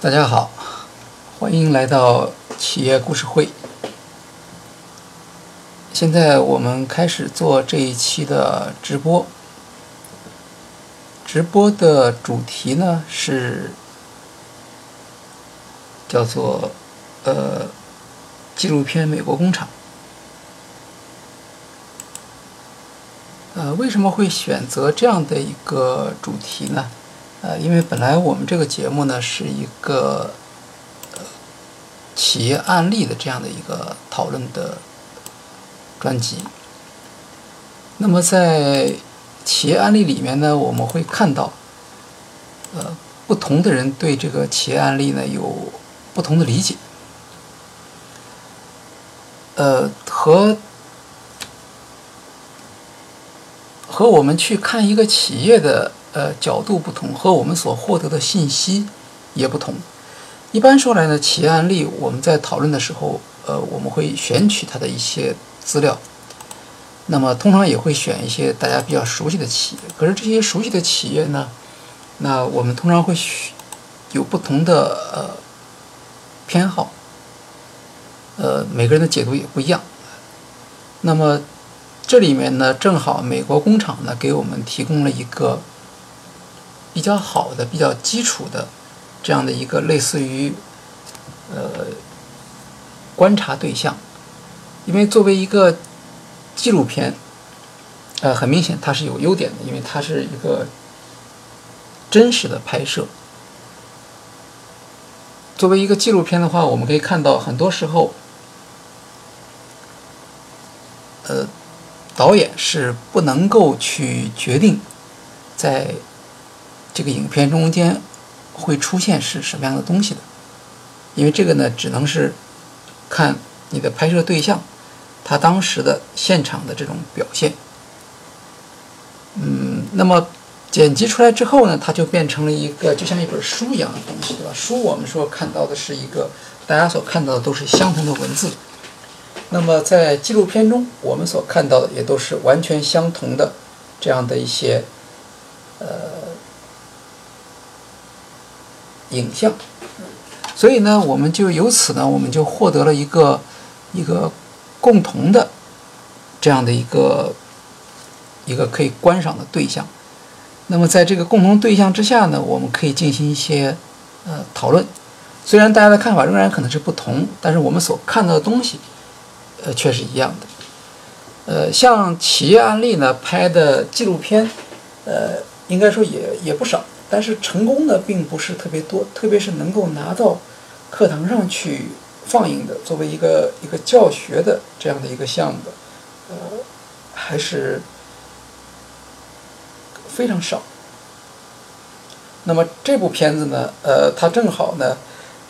大家好，欢迎来到企业故事会。现在我们开始做这一期的直播。直播的主题呢是叫做呃纪录片《美国工厂》。呃，为什么会选择这样的一个主题呢？呃，因为本来我们这个节目呢是一个呃企业案例的这样的一个讨论的专辑。那么在企业案例里面呢，我们会看到，呃，不同的人对这个企业案例呢有不同的理解，呃，和和我们去看一个企业的。呃，角度不同，和我们所获得的信息也不同。一般说来呢，企业案例我们在讨论的时候，呃，我们会选取它的一些资料，那么通常也会选一些大家比较熟悉的企业。可是这些熟悉的企业呢，那我们通常会有不同的呃偏好，呃，每个人的解读也不一样。那么这里面呢，正好美国工厂呢给我们提供了一个。比较好的、比较基础的这样的一个类似于呃观察对象，因为作为一个纪录片，呃，很明显它是有优点的，因为它是一个真实的拍摄。作为一个纪录片的话，我们可以看到很多时候，呃，导演是不能够去决定在。这个影片中间会出现是什么样的东西的？因为这个呢，只能是看你的拍摄对象他当时的现场的这种表现。嗯，那么剪辑出来之后呢，它就变成了一个就像一本书一样的东西，对吧？书我们说看到的是一个大家所看到的都是相同的文字，那么在纪录片中，我们所看到的也都是完全相同的这样的一些呃。影像，所以呢，我们就由此呢，我们就获得了一个一个共同的这样的一个一个可以观赏的对象。那么，在这个共同对象之下呢，我们可以进行一些呃讨论。虽然大家的看法仍然可能是不同，但是我们所看到的东西呃却是一样的。呃，像企业案例呢拍的纪录片，呃，应该说也也不少。但是成功的并不是特别多，特别是能够拿到课堂上去放映的，作为一个一个教学的这样的一个项目，呃，还是非常少。那么这部片子呢，呃，它正好呢，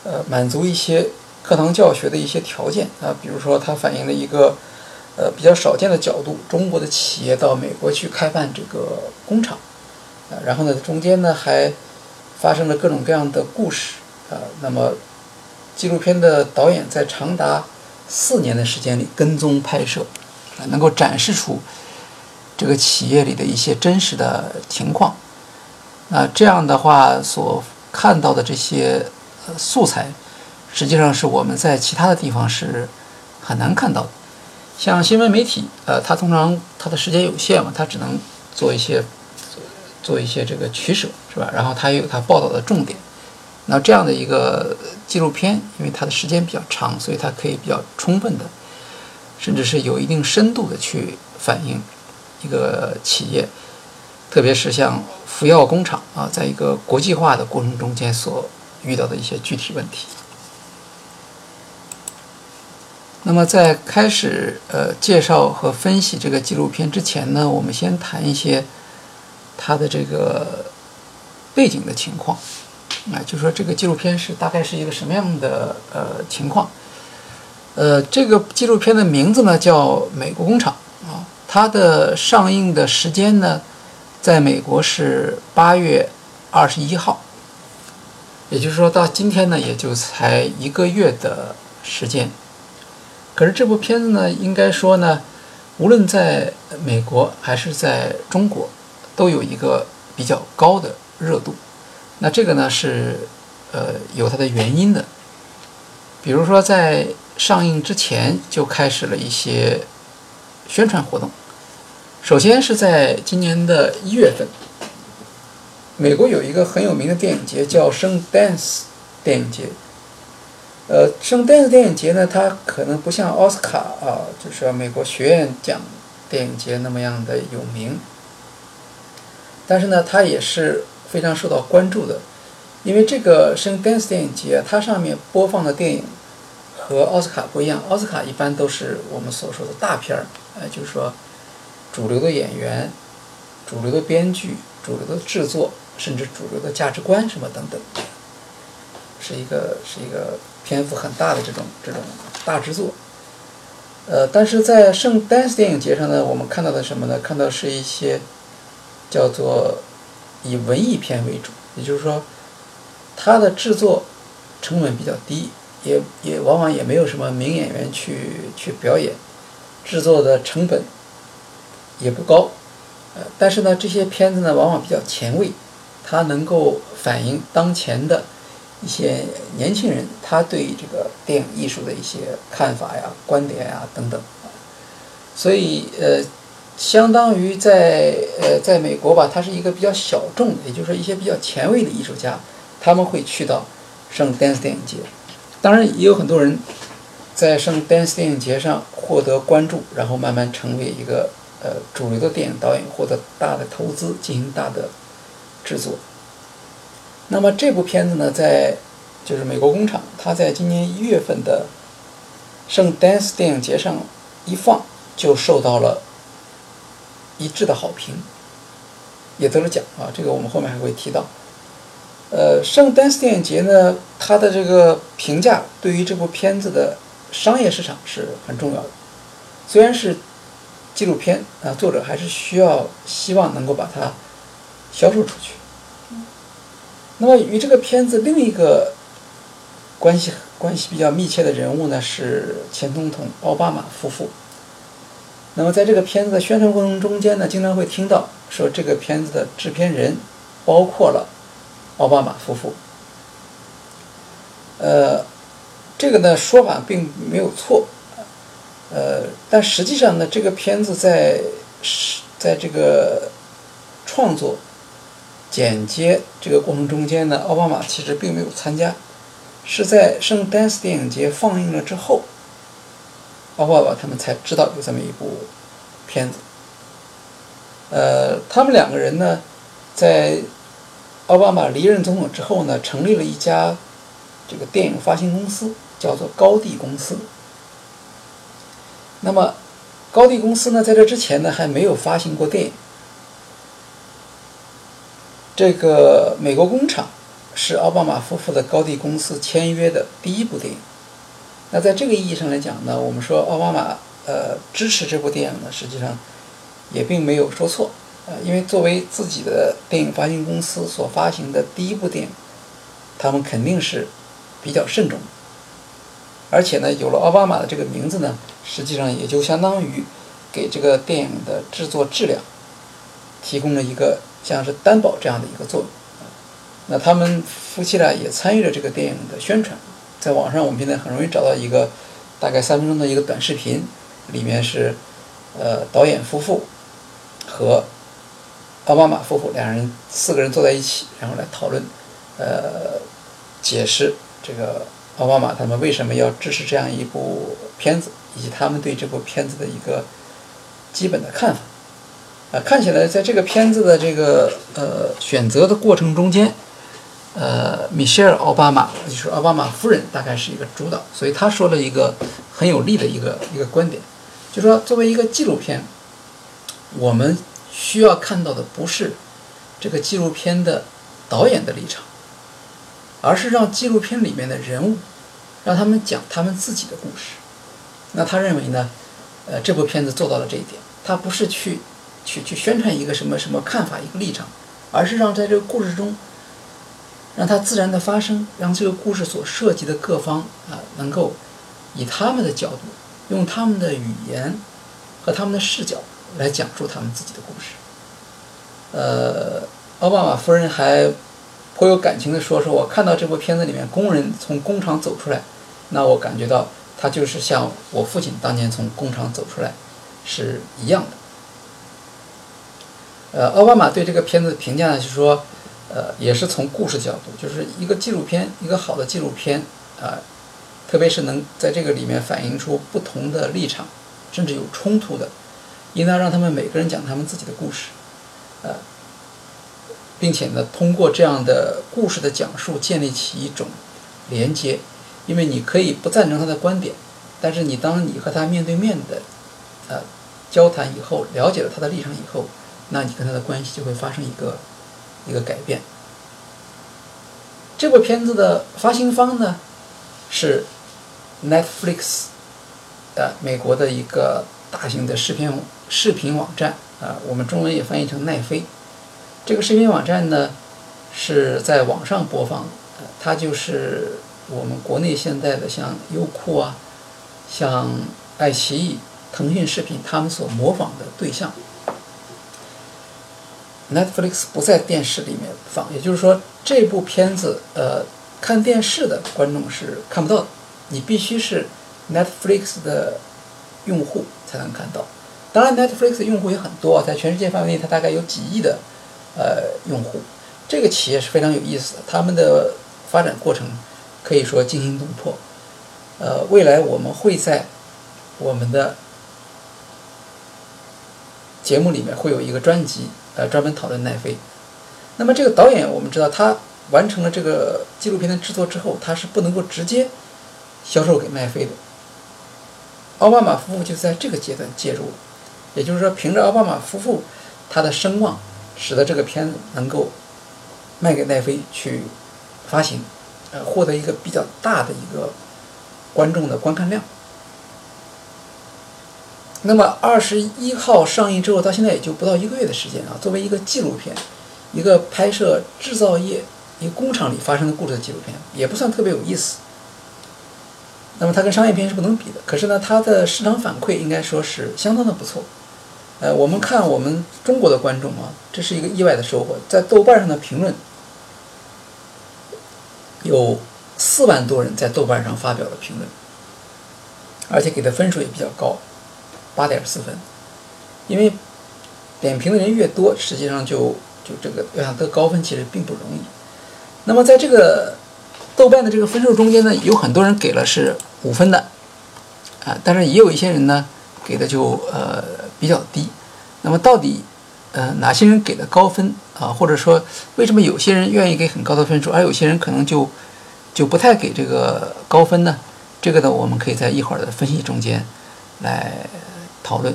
呃，满足一些课堂教学的一些条件啊，比如说它反映了一个呃比较少见的角度，中国的企业到美国去开办这个工厂。啊，然后呢，中间呢还发生了各种各样的故事啊。那么，纪录片的导演在长达四年的时间里跟踪拍摄，啊，能够展示出这个企业里的一些真实的情况。那这样的话，所看到的这些呃素材，实际上是我们在其他的地方是很难看到的。像新闻媒体，呃，它通常它的时间有限嘛，它只能做一些。做一些这个取舍是吧？然后它也有它报道的重点。那这样的一个纪录片，因为它的时间比较长，所以它可以比较充分的，甚至是有一定深度的去反映一个企业，特别是像福耀工厂啊，在一个国际化的过程中间所遇到的一些具体问题。那么在开始呃介绍和分析这个纪录片之前呢，我们先谈一些。它的这个背景的情况，啊，就说这个纪录片是大概是一个什么样的呃情况？呃，这个纪录片的名字呢叫《美国工厂》啊，它的上映的时间呢，在美国是八月二十一号，也就是说到今天呢也就才一个月的时间。可是这部片子呢，应该说呢，无论在美国还是在中国。都有一个比较高的热度。那这个呢是呃有它的原因的，比如说在上映之前就开始了一些宣传活动。首先是在今年的一月份，美国有一个很有名的电影节叫圣丹斯电影节。呃，圣丹斯电影节呢，它可能不像奥斯卡啊，就是美国学院奖电影节那么样的有名，但是呢，它也是非常受到关注的，因为这个圣丹斯电影节，它上面播放的电影和奥斯卡不一样，奥斯卡一般都是我们所说的大片儿，呃，就是说主流的演员、主流的编剧、主流的制作，甚至主流的价值观什么等等，是一个是一个。篇幅很大的这种这种大制作，呃，但是在圣丹斯电影节上呢，我们看到的什么呢？看到是一些叫做以文艺片为主，也就是说，它的制作成本比较低，也也往往也没有什么名演员去去表演，制作的成本也不高，呃，但是呢，这些片子呢往往比较前卫，它能够反映当前的。一些年轻人，他对这个电影艺术的一些看法呀、观点呀等等，所以呃，相当于在呃，在美国吧，它是一个比较小众，也就是说一些比较前卫的艺术家，他们会去到圣丹斯电影节。当然，也有很多人在圣丹斯电影节上获得关注，然后慢慢成为一个呃主流的电影导演，获得大的投资，进行大的制作。那么这部片子呢，在就是美国工厂，它在今年一月份的圣丹斯电影节上一放，就受到了一致的好评，也得了奖啊。这个我们后面还会提到。呃，圣丹斯电影节呢，它的这个评价对于这部片子的商业市场是很重要的。虽然是纪录片啊，作者还是需要希望能够把它销售出去。那么与这个片子另一个关系关系比较密切的人物呢，是前总统奥巴马夫妇。那么在这个片子的宣传过程中间呢，经常会听到说这个片子的制片人包括了奥巴马夫妇。呃，这个呢说法并没有错，呃，但实际上呢，这个片子在是在这个创作。剪接这个过程中间呢，奥巴马其实并没有参加，是在圣丹斯电影节放映了之后，奥巴马他们才知道有这么一部片子。呃，他们两个人呢，在奥巴马离任总统之后呢，成立了一家这个电影发行公司，叫做高地公司。那么，高地公司呢，在这之前呢，还没有发行过电影。这个美国工厂是奥巴马夫妇的高地公司签约的第一部电影。那在这个意义上来讲呢，我们说奥巴马呃支持这部电影呢，实际上也并没有说错呃，因为作为自己的电影发行公司所发行的第一部电影，他们肯定是比较慎重。而且呢，有了奥巴马的这个名字呢，实际上也就相当于给这个电影的制作质量提供了一个。像是担保这样的一个作用，那他们夫妻俩也参与了这个电影的宣传，在网上我们现在很容易找到一个大概三分钟的一个短视频，里面是呃导演夫妇和奥巴马夫妇两人四个人坐在一起，然后来讨论，呃解释这个奥巴马他们为什么要支持这样一部片子，以及他们对这部片子的一个基本的看法。呃，看起来在这个片子的这个呃选择的过程中间，呃，米歇尔·奥巴马，就是奥巴马夫人，大概是一个主导，所以他说了一个很有利的一个一个观点，就说作为一个纪录片，我们需要看到的不是这个纪录片的导演的立场，而是让纪录片里面的人物，让他们讲他们自己的故事。那他认为呢，呃，这部片子做到了这一点，他不是去。去去宣传一个什么什么看法一个立场，而是让在这个故事中，让它自然的发生，让这个故事所涉及的各方啊，能够以他们的角度，用他们的语言和他们的视角来讲述他们自己的故事。呃，奥巴马夫人还颇有感情的说：“说我看到这部片子里面工人从工厂走出来，那我感觉到他就是像我父亲当年从工厂走出来是一样的。”呃，奥巴马对这个片子的评价呢，是说，呃，也是从故事角度，就是一个纪录片，一个好的纪录片啊，特别是能在这个里面反映出不同的立场，甚至有冲突的，应当让他们每个人讲他们自己的故事，呃，并且呢，通过这样的故事的讲述，建立起一种连接，因为你可以不赞成他的观点，但是你当你和他面对面的，呃，交谈以后，了解了他的立场以后。那你跟他的关系就会发生一个一个改变。这部片子的发行方呢是 Netflix，呃，美国的一个大型的视频视频网站啊，我们中文也翻译成奈飞。这个视频网站呢是在网上播放，它就是我们国内现在的像优酷啊、像爱奇艺、腾讯视频他们所模仿的对象。Netflix 不在电视里面放，也就是说，这部片子，呃，看电视的观众是看不到的，你必须是 Netflix 的用户才能看到。当然，Netflix 用户也很多，在全世界范围内，它大概有几亿的呃用户。这个企业是非常有意思的，他们的发展过程可以说惊心动魄。呃，未来我们会在我们的节目里面会有一个专辑。呃，专门讨论奈飞。那么这个导演，我们知道他完成了这个纪录片的制作之后，他是不能够直接销售给奈飞的。奥巴马夫妇就在这个阶段介入，也就是说，凭着奥巴马夫妇他的声望，使得这个片子能够卖给奈飞去发行，呃，获得一个比较大的一个观众的观看量。那么二十一号上映之后，到现在也就不到一个月的时间啊。作为一个纪录片，一个拍摄制造业一个工厂里发生的故事的纪录片，也不算特别有意思。那么它跟商业片是不能比的。可是呢，它的市场反馈应该说是相当的不错。呃，我们看我们中国的观众啊，这是一个意外的收获，在豆瓣上的评论有四万多人在豆瓣上发表了评论，而且给的分数也比较高。八点四分，因为点评的人越多，实际上就就这个要想得高分其实并不容易。那么在这个豆瓣的这个分数中间呢，有很多人给了是五分的，啊，但是也有一些人呢给的就呃比较低。那么到底呃哪些人给的高分啊？或者说为什么有些人愿意给很高的分数，而有些人可能就就不太给这个高分呢？这个呢，我们可以在一会儿的分析中间来。讨论，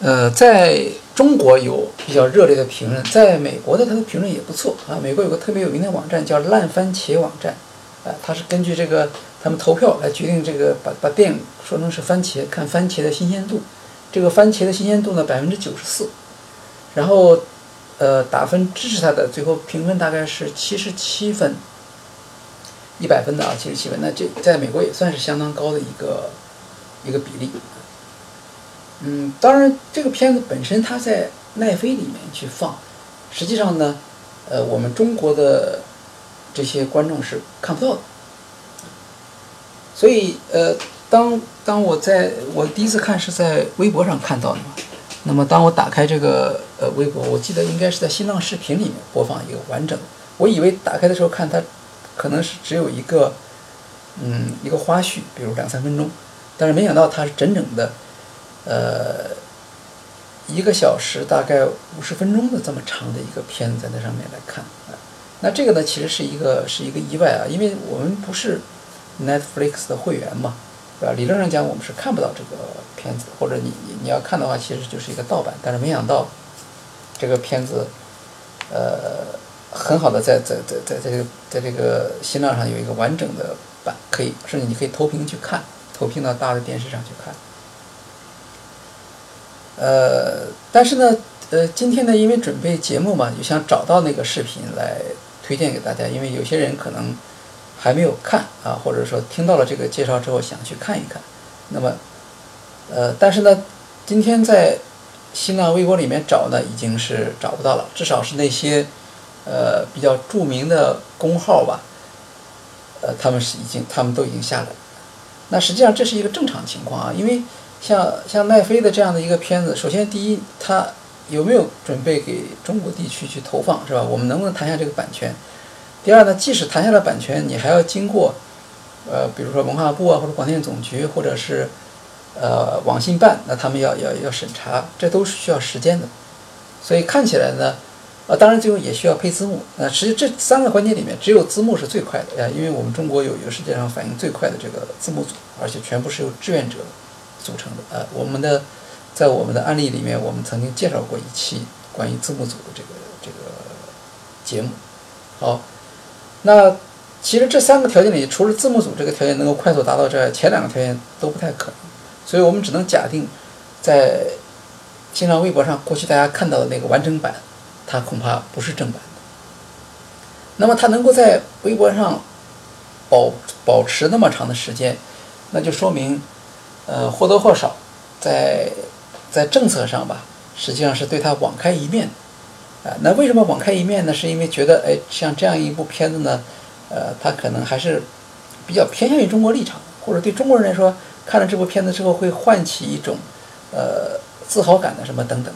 呃，在中国有比较热烈的评论，在美国的它的评论也不错啊。美国有个特别有名的网站叫烂番茄网站，啊，它是根据这个他们投票来决定这个把把电影说成是番茄，看番茄的新鲜度，这个番茄的新鲜度呢百分之九十四，然后呃打分支持它的最后评分大概是七十七分。一百分的啊，七十七分，那这在美国也算是相当高的一个一个比例。嗯，当然，这个片子本身它在奈飞里面去放，实际上呢，呃，我们中国的这些观众是看不到的。所以，呃，当当我在我第一次看是在微博上看到的嘛，那么当我打开这个呃微博，我记得应该是在新浪视频里面播放一个完整，我以为打开的时候看它。可能是只有一个，嗯，一个花絮，比如两三分钟，但是没想到它是整整的，呃，一个小时大概五十分钟的这么长的一个片子在那上面来看啊。那这个呢，其实是一个是一个意外啊，因为我们不是 Netflix 的会员嘛，对吧？理论上讲，我们是看不到这个片子，或者你你你要看的话，其实就是一个盗版。但是没想到这个片子，呃。很好的，在在在在在这个在这个新浪上有一个完整的版，可以甚至你可以投屏去看，投屏到大的电视上去看。呃，但是呢，呃，今天呢，因为准备节目嘛，就想找到那个视频来推荐给大家，因为有些人可能还没有看啊，或者说听到了这个介绍之后想去看一看。那么，呃，但是呢，今天在新浪微博里面找呢，已经是找不到了，至少是那些呃比较著名的工号吧，呃，他们是已经他们都已经下来。那实际上这是一个正常情况啊，因为像像奈飞的这样的一个片子，首先第一，它有没有准备给中国地区去投放，是吧？我们能不能谈下这个版权？第二呢，即使谈下了版权，你还要经过呃，比如说文化部啊，或者广电总局，或者是呃网信办，那他们要要要审查，这都是需要时间的。所以看起来呢，呃，当然最后也需要配字幕。那实际这三个环节里面，只有字幕是最快的呀，因为我们中国有一个世界上反应最快的这个字幕组，而且全部是由志愿者组成的。呃，我们的在我们的案例里面，我们曾经介绍过一期关于字幕组的这个这个节目。好。那其实这三个条件里，除了字幕组这个条件能够快速达到之外，前两个条件都不太可能。所以我们只能假定，在新浪微博上过去大家看到的那个完整版，它恐怕不是正版的。那么它能够在微博上保保持那么长的时间，那就说明，呃，或多或少在在政策上吧，实际上是对他网开一面。啊，那为什么网开一面呢？是因为觉得，哎，像这样一部片子呢，呃，它可能还是比较偏向于中国立场，或者对中国人来说，看了这部片子之后会唤起一种呃自豪感的什么等等。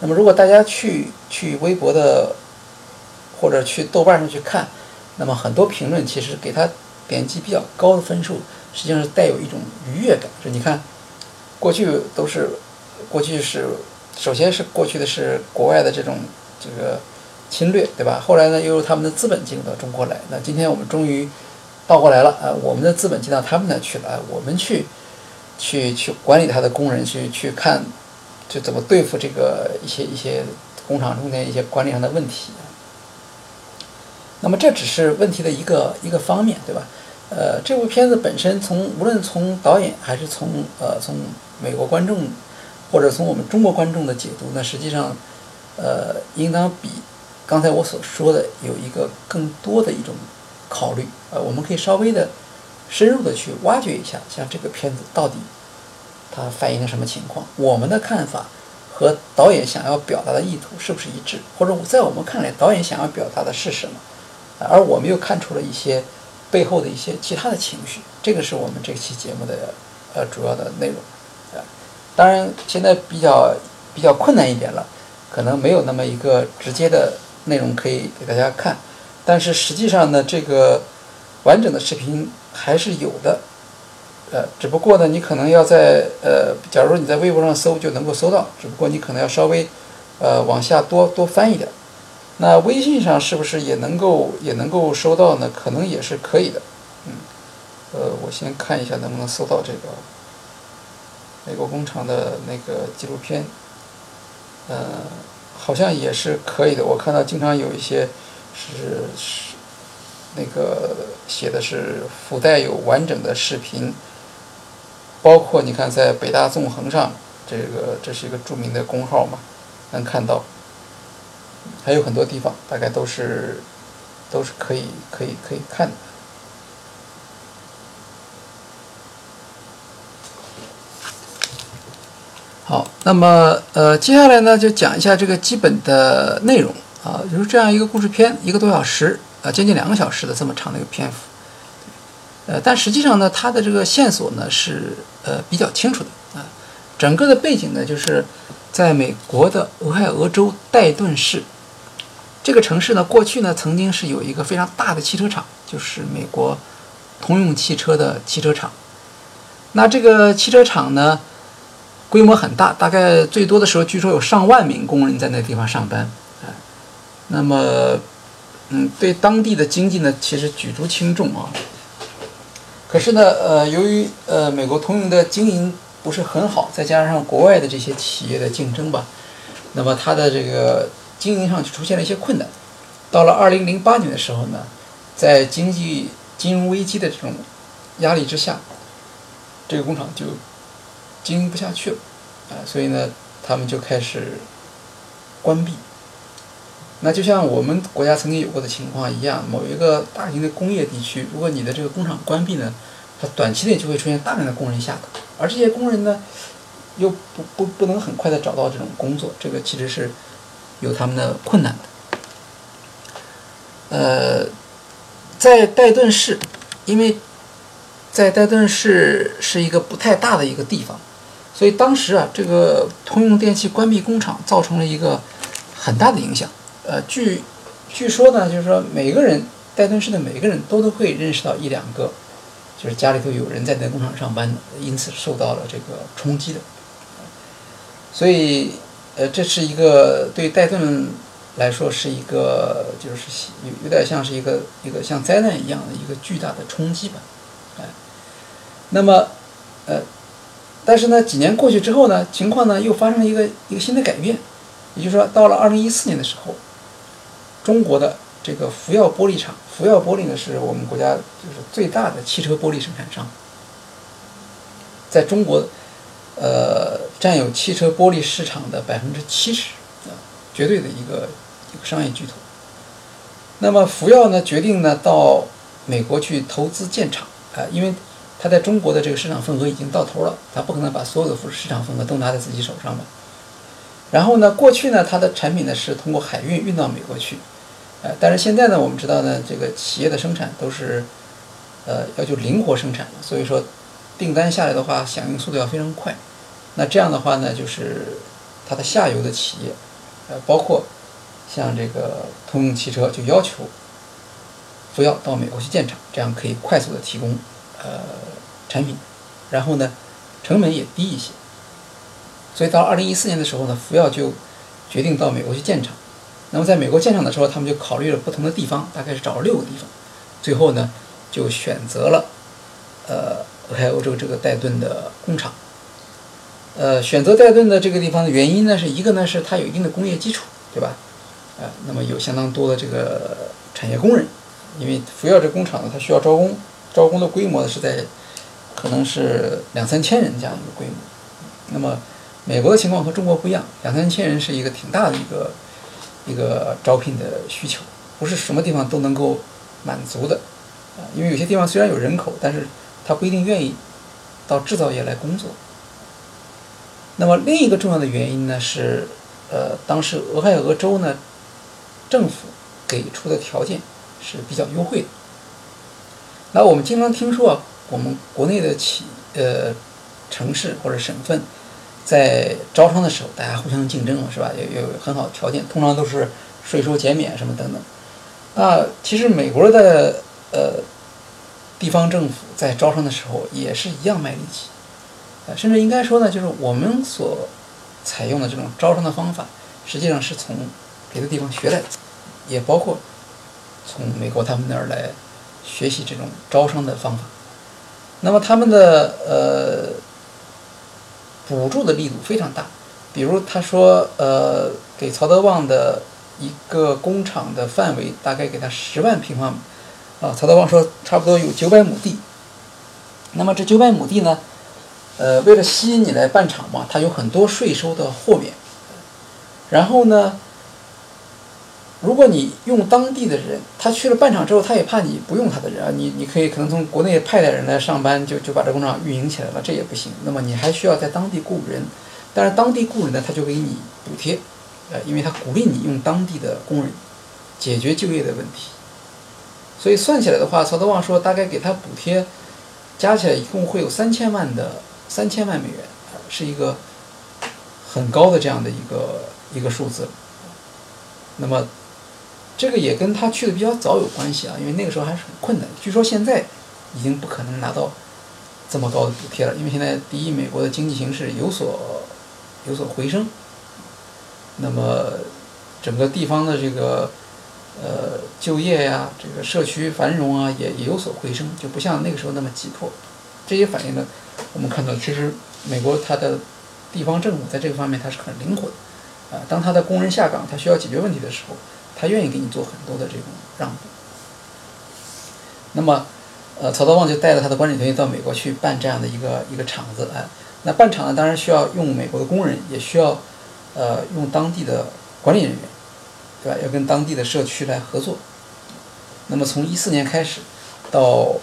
那么，如果大家去去微博的或者去豆瓣上去看，那么很多评论其实给他点击比较高的分数，实际上是带有一种愉悦感。就你看，过去都是过去是。首先是过去的是国外的这种这个侵略，对吧？后来呢，又有他们的资本进入到中国来。那今天我们终于倒过来了啊！我们的资本进到他们那去了，我们去去去管理他的工人，去去看就怎么对付这个一些一些工厂中间一些管理上的问题。那么这只是问题的一个一个方面，对吧？呃，这部片子本身从无论从导演还是从呃从美国观众。或者从我们中国观众的解读，那实际上，呃，应当比刚才我所说的有一个更多的一种考虑。呃，我们可以稍微的深入的去挖掘一下，像这个片子到底它反映了什么情况？我们的看法和导演想要表达的意图是不是一致？或者在我们看来，导演想要表达的是什么？而我们又看出了一些背后的一些其他的情绪。这个是我们这期节目的呃主要的内容。当然，现在比较比较困难一点了，可能没有那么一个直接的内容可以给大家看。但是实际上呢，这个完整的视频还是有的，呃，只不过呢，你可能要在呃，假如你在微博上搜就能够搜到，只不过你可能要稍微呃往下多多翻一点。那微信上是不是也能够也能够收到呢？可能也是可以的。嗯，呃，我先看一下能不能搜到这个。美国工厂的那个纪录片，呃，好像也是可以的。我看到经常有一些是是那个写的是附带有完整的视频，包括你看在北大纵横上，这个这是一个著名的公号嘛，能看到，还有很多地方大概都是都是可以可以可以看的。好，那么呃，接下来呢，就讲一下这个基本的内容。啊，就是这样一个故事片，一个多小时啊，将近两个小时的这么长的一个篇幅，呃，但实际上呢，它的这个线索呢是呃比较清楚的啊，整个的背景呢就是在美国的俄亥俄州戴顿市这个城市呢，过去呢曾经是有一个非常大的汽车厂，就是美国通用汽车的汽车厂，那这个汽车厂呢。规模很大，大概最多的时候，据说有上万名工人在那地方上班，啊，那么，嗯，对当地的经济呢，其实举足轻重啊。可是呢，呃，由于呃美国通用的经营不是很好，再加上国外的这些企业的竞争吧，那么它的这个经营上就出现了一些困难。到了二零零八年的时候呢，在经济金融危机的这种压力之下，这个工厂就。经营不下去了，啊，所以呢，他们就开始关闭。那就像我们国家曾经有过的情况一样，某一个大型的工业地区，如果你的这个工厂关闭呢，它短期内就会出现大量的工人下岗，而这些工人呢，又不不不能很快的找到这种工作，这个其实是有他们的困难的。呃，在戴顿市，因为在戴顿市是一个不太大的一个地方，所以当时啊，这个通用电气关闭工厂，造成了一个很大的影响。呃，据据说呢，就是说每个人戴顿市的每个人都都会认识到一两个，就是家里头有人在那工厂上班的，因此受到了这个冲击的。所以，呃，这是一个对戴顿来说是一个，就是有有点像是一个一个像灾难一样的一个巨大的冲击吧，哎。那么，呃，但是呢，几年过去之后呢，情况呢又发生了一个一个新的改变，也就是说，到了二零一四年的时候。中国的这个福耀玻璃厂，福耀玻璃呢是我们国家就是最大的汽车玻璃生产商，在中国，呃，占有汽车玻璃市场的百分之七十，啊，绝对的一个一个商业巨头。那么福耀呢决定呢到美国去投资建厂，啊，因为他在中国的这个市场份额已经到头了，他不可能把所有的市场份额都拿在自己手上吧。然后呢，过去呢，它的产品呢是通过海运运到美国去。呃，但是现在呢，我们知道呢，这个企业的生产都是，呃，要求灵活生产，所以说订单下来的话，响应速度要非常快。那这样的话呢，就是它的下游的企业，呃，包括像这个通用汽车，就要求不要到美国去建厂，这样可以快速的提供呃产品，然后呢，成本也低一些。所以到二零一四年的时候呢，福耀就决定到美国去建厂。那么在美国建厂的时候，他们就考虑了不同的地方，大概是找了六个地方，最后呢就选择了呃俄亥俄州这个戴顿的工厂。呃，选择戴顿的这个地方的原因呢，是一个呢是它有一定的工业基础，对吧？呃，那么有相当多的这个产业工人，因为福耀这工厂呢，它需要招工，招工的规模呢是在可能是两三千人这样一个规模。那么美国的情况和中国不一样，两三千人是一个挺大的一个。一个招聘的需求，不是什么地方都能够满足的，啊，因为有些地方虽然有人口，但是他不一定愿意到制造业来工作。那么另一个重要的原因呢是，呃，当时俄亥俄州呢政府给出的条件是比较优惠的。那我们经常听说，啊我们国内的企呃城市或者省份。在招商的时候，大家互相竞争了，是吧？有有很好的条件，通常都是税收减免什么等等。那其实美国的呃地方政府在招商的时候也是一样卖力气，呃，甚至应该说呢，就是我们所采用的这种招商的方法，实际上是从别的地方学来的，也包括从美国他们那儿来学习这种招商的方法。那么他们的呃。补助的力度非常大，比如他说，呃，给曹德旺的一个工厂的范围大概给他十万平方米，啊，曹德旺说差不多有九百亩地。那么这九百亩地呢，呃，为了吸引你来办厂嘛，他有很多税收的豁免，然后呢。如果你用当地的人，他去了办厂之后，他也怕你不用他的人啊，你你可以可能从国内派点人来上班，就就把这工厂运营起来了，这也不行。那么你还需要在当地雇人，但是当地雇人呢，他就给你补贴，呃，因为他鼓励你用当地的工人解决就业的问题。所以算起来的话，曹德旺说大概给他补贴加起来一共会有三千万的三千万美元，是一个很高的这样的一个一个数字。那么。这个也跟他去的比较早有关系啊，因为那个时候还是很困难。据说现在已经不可能拿到这么高的补贴了，因为现在第一，美国的经济形势有所有所回升，那么整个地方的这个呃就业呀，这个社区繁荣啊，也也有所回升，就不像那个时候那么急迫。这些反映呢，我们看到其实美国它的地方政府在这个方面它是很灵活的啊，当他的工人下岗，他需要解决问题的时候。他愿意给你做很多的这种让步。那么，呃，曹德旺就带着他的管理团队到美国去办这样的一个一个厂子，哎，那办厂呢，当然需要用美国的工人，也需要，呃，用当地的管理人员，对吧？要跟当地的社区来合作。那么从一四年开始，到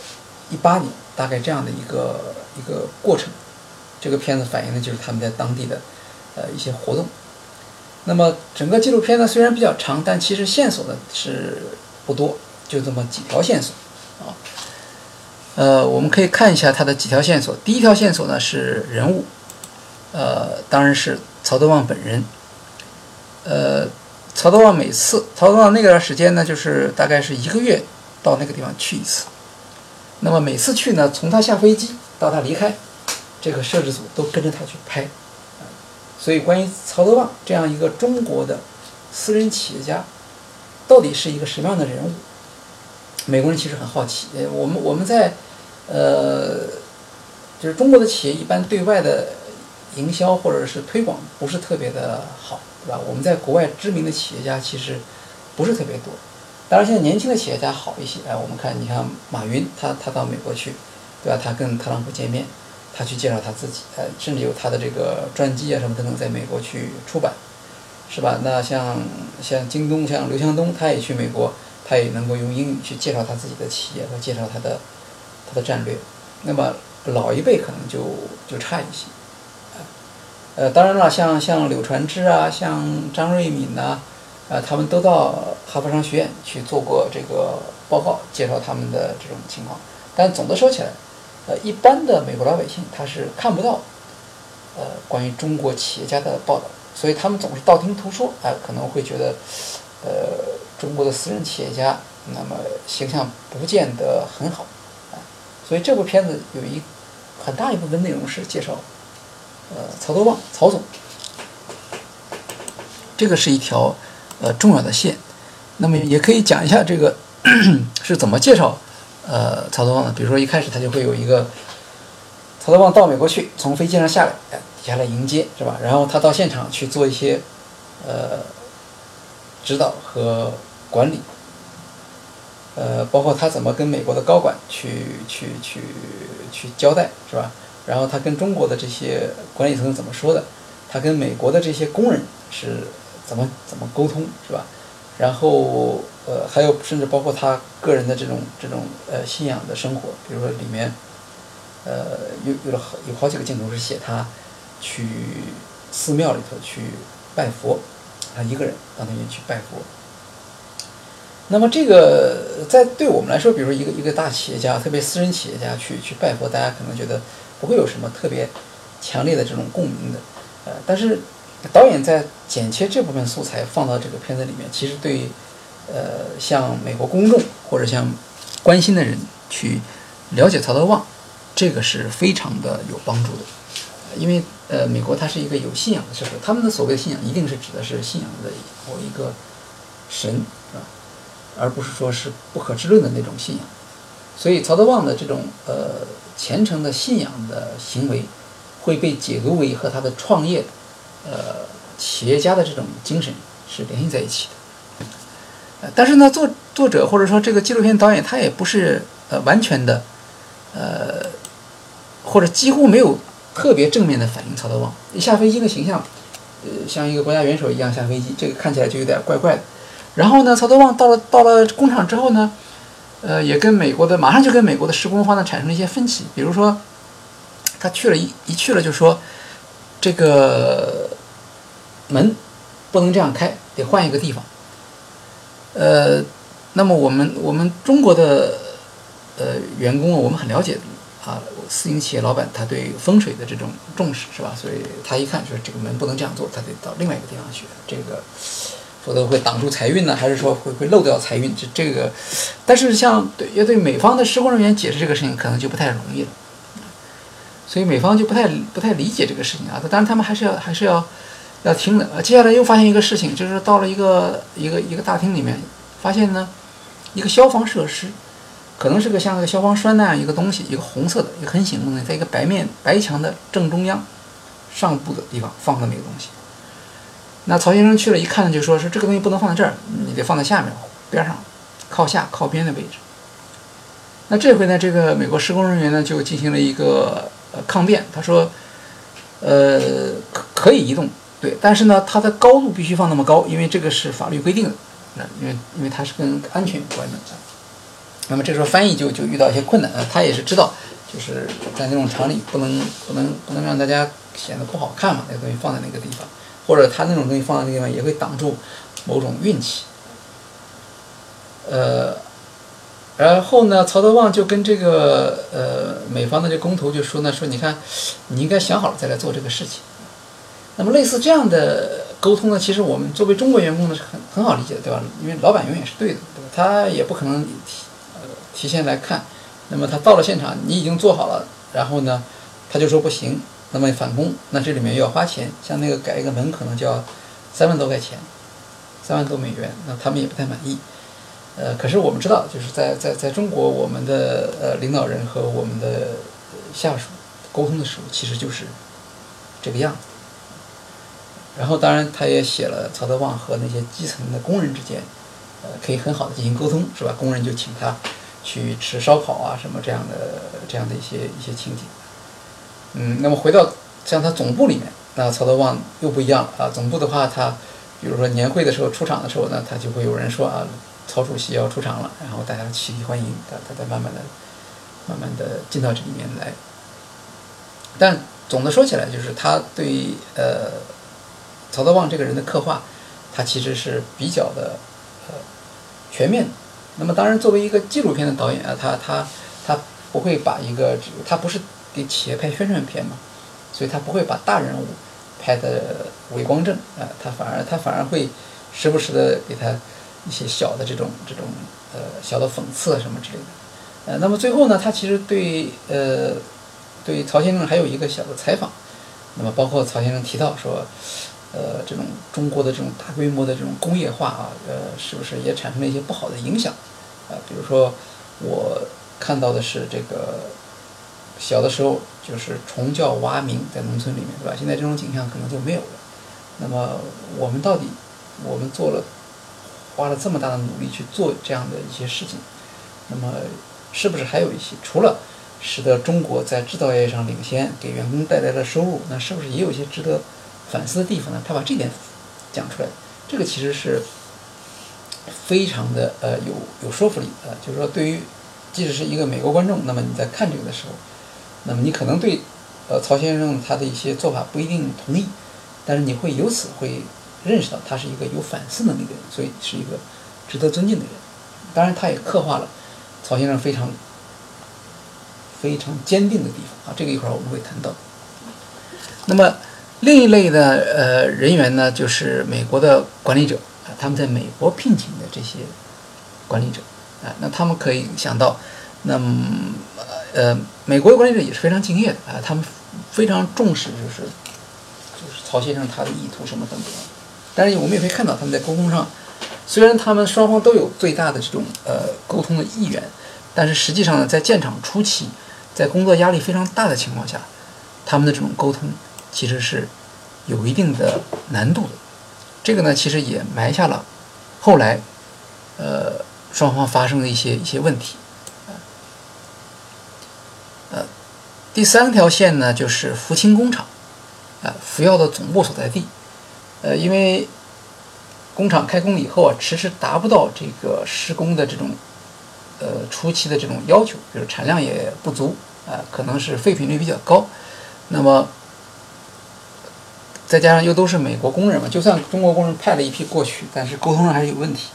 一八年，大概这样的一个一个过程。这个片子反映的就是他们在当地的呃一些活动。那么整个纪录片呢虽然比较长，但其实线索呢是不多，就这么几条线索啊。呃，我们可以看一下它的几条线索。第一条线索呢是人物，呃，当然是曹德旺本人。呃，曹德旺每次，曹德旺那段时间呢，就是大概是一个月到那个地方去一次。那么每次去呢，从他下飞机到他离开，这个摄制组都跟着他去拍。所以，关于曹德旺这样一个中国的私人企业家，到底是一个什么样的人物？美国人其实很好奇。呃，我们我们在，呃，就是中国的企业一般对外的营销或者是推广不是特别的好，对吧？我们在国外知名的企业家其实不是特别多。当然，现在年轻的企业家好一些。哎，我们看，你看马云，他他到美国去，对吧？他跟特朗普见面。他去介绍他自己，呃，甚至有他的这个传记啊什么等等，在美国去出版，是吧？那像像京东，像刘强东，他也去美国，他也能够用英语去介绍他自己的企业和介绍他的他的战略。那么老一辈可能就就差一些，呃，当然了，像像柳传志啊，像张瑞敏呐，呃，他们都到哈佛商学院去做过这个报告，介绍他们的这种情况。但总的说起来。呃，一般的美国老百姓他是看不到，呃，关于中国企业家的报道，所以他们总是道听途说，啊，可能会觉得，呃，中国的私人企业家那么形象不见得很好，啊，所以这部片子有一很大一部分内容是介绍，呃，曹德旺曹总，这个是一条呃重要的线，那么也可以讲一下这个 是怎么介绍。呃，曹德旺呢？比如说一开始他就会有一个曹德旺到美国去，从飞机上下来，哎，下来迎接是吧？然后他到现场去做一些呃指导和管理，呃，包括他怎么跟美国的高管去去去去交代是吧？然后他跟中国的这些管理层怎么说的？他跟美国的这些工人是怎么怎么沟通是吧？然后。呃，还有甚至包括他个人的这种这种呃信仰的生活，比如说里面，呃，有有了好有好几个镜头是写他去寺庙里头去拜佛，他一个人到那边去拜佛。那么这个在对我们来说，比如说一个一个大企业家，特别私人企业家去去拜佛，大家可能觉得不会有什么特别强烈的这种共鸣的，呃，但是导演在剪切这部分素材放到这个片子里面，其实对。呃，向美国公众或者向关心的人去了解曹德旺，这个是非常的有帮助的。因为呃，美国它是一个有信仰的社会，他们的所谓的信仰一定是指的是信仰的某一个神，是吧？而不是说是不可知论的那种信仰。所以曹德旺的这种呃虔诚的信仰的行为，会被解读为和他的创业呃企业家的这种精神是联系在一起的。呃但是呢，作作者或者说这个纪录片导演，他也不是呃完全的，呃，或者几乎没有特别正面的反映曹德旺一下飞机的形象，呃，像一个国家元首一样下飞机，这个看起来就有点怪怪的。然后呢，曹德旺到了到了工厂之后呢，呃，也跟美国的马上就跟美国的施工方呢产生了一些分歧，比如说他去了一一去了就说这个门不能这样开，得换一个地方。呃，那么我们我们中国的呃员工啊，我们很了解啊，私营企业老板他对风水的这种重视是吧？所以他一看说这个门不能这样做，他得到另外一个地方去，这个否则会挡住财运呢，还是说会会漏掉财运？这这个，但是像对要对美方的施工人员解释这个事情，可能就不太容易了，所以美方就不太不太理解这个事情啊。当然他们还是要还是要。要听的，接下来又发现一个事情，就是到了一个一个一个大厅里面，发现呢，一个消防设施，可能是个像那个消防栓那样一个东西，一个红色的，一个很醒目的，在一个白面白墙的正中央上部的地方放那个东西。那曹先生去了一看呢，就说是这个东西不能放在这儿，你得放在下面边上，靠下靠边的位置。那这回呢，这个美国施工人员呢就进行了一个呃抗辩，他说，呃，可可以移动。对，但是呢，它的高度必须放那么高，因为这个是法律规定的，那因为因为它是跟安全有关的。那么这时候翻译就就遇到一些困难啊，他也是知道，就是在那种厂里不能不能不能让大家显得不好看嘛，那个东西放在那个地方，或者他那种东西放在那个地方也会挡住某种运气。呃，然后呢，曹德旺就跟这个呃美方的这工头就说呢，说你看，你应该想好了再来做这个事情。那么类似这样的沟通呢，其实我们作为中国员工呢是很很好理解的，对吧？因为老板永远是对的，对吧？他也不可能提呃提前来看。那么他到了现场，你已经做好了，然后呢，他就说不行，那么返工，那这里面又要花钱，像那个改一个门可能就要三万多块钱，三万多美元，那他们也不太满意。呃，可是我们知道，就是在在在中国，我们的呃领导人和我们的下属沟通的时候，其实就是这个样子。然后，当然，他也写了曹德旺和那些基层的工人之间，呃，可以很好的进行沟通，是吧？工人就请他去吃烧烤啊，什么这样的这样的一些一些情景。嗯，那么回到像他总部里面，那曹德旺又不一样了啊。总部的话，他比如说年会的时候出场的时候呢，他就会有人说啊。曹主席要出场了，然后大家起立欢迎，他他再慢慢的、慢慢的进到这里面来。但总的说起来，就是他对呃曹德旺这个人的刻画，他其实是比较的呃全面的。那么当然，作为一个纪录片的导演啊，他他他不会把一个他不是给企业拍宣传片嘛，所以他不会把大人物拍的伟光正啊，他反而他反而会时不时的给他。一些小的这种这种呃小的讽刺什么之类的，呃，那么最后呢，他其实对呃对曹先生还有一个小的采访，那么包括曹先生提到说，呃，这种中国的这种大规模的这种工业化啊，呃，是不是也产生了一些不好的影响？啊，比如说我看到的是这个小的时候就是虫叫蛙鸣在农村里面，对吧？现在这种景象可能就没有了。那么我们到底我们做了？花了这么大的努力去做这样的一些事情，那么是不是还有一些除了使得中国在制造业上领先，给员工带来了收入，那是不是也有一些值得反思的地方呢？他把这点讲出来，这个其实是非常的呃有有说服力啊。就是说，对于即使是一个美国观众，那么你在看这个的时候，那么你可能对呃曹先生他的一些做法不一定同意，但是你会由此会。认识到他是一个有反思能力的人，所以是一个值得尊敬的人。当然，他也刻画了曹先生非常非常坚定的地方啊，这个一会儿我们会谈到。那么另一类的呃人员呢，就是美国的管理者啊，他们在美国聘请的这些管理者啊，那他们可以想到，那么呃美国的管理者也是非常敬业的啊，他们非常重视就是就是曹先生他的意图什么等等。但是我们也可以看到，他们在沟通上，虽然他们双方都有最大的这种呃沟通的意愿，但是实际上呢，在建厂初期，在工作压力非常大的情况下，他们的这种沟通其实是有一定的难度的。这个呢，其实也埋下了后来呃双方发生的一些一些问题。呃，第三条线呢，就是福清工厂，啊，福耀的总部所在地。呃，因为工厂开工以后啊，迟迟达不到这个施工的这种呃初期的这种要求，比如产量也不足啊，可能是废品率比较高。那么再加上又都是美国工人嘛，就算中国工人派了一批过去，但是沟通上还是有问题，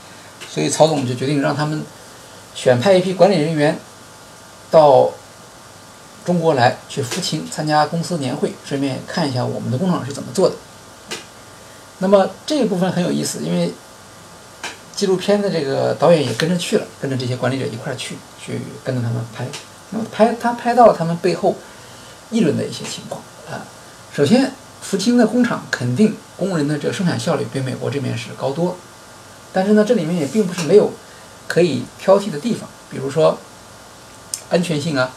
所以曹总就决定让他们选派一批管理人员到中国来，去福清参加公司年会，顺便看一下我们的工厂是怎么做的。那么这一部分很有意思，因为纪录片的这个导演也跟着去了，跟着这些管理者一块去，去跟着他们拍。那么拍他拍到了他们背后议论的一些情况啊。首先，福清的工厂肯定工人的这个生产效率比美国这边是高多，但是呢，这里面也并不是没有可以挑剔的地方，比如说安全性啊，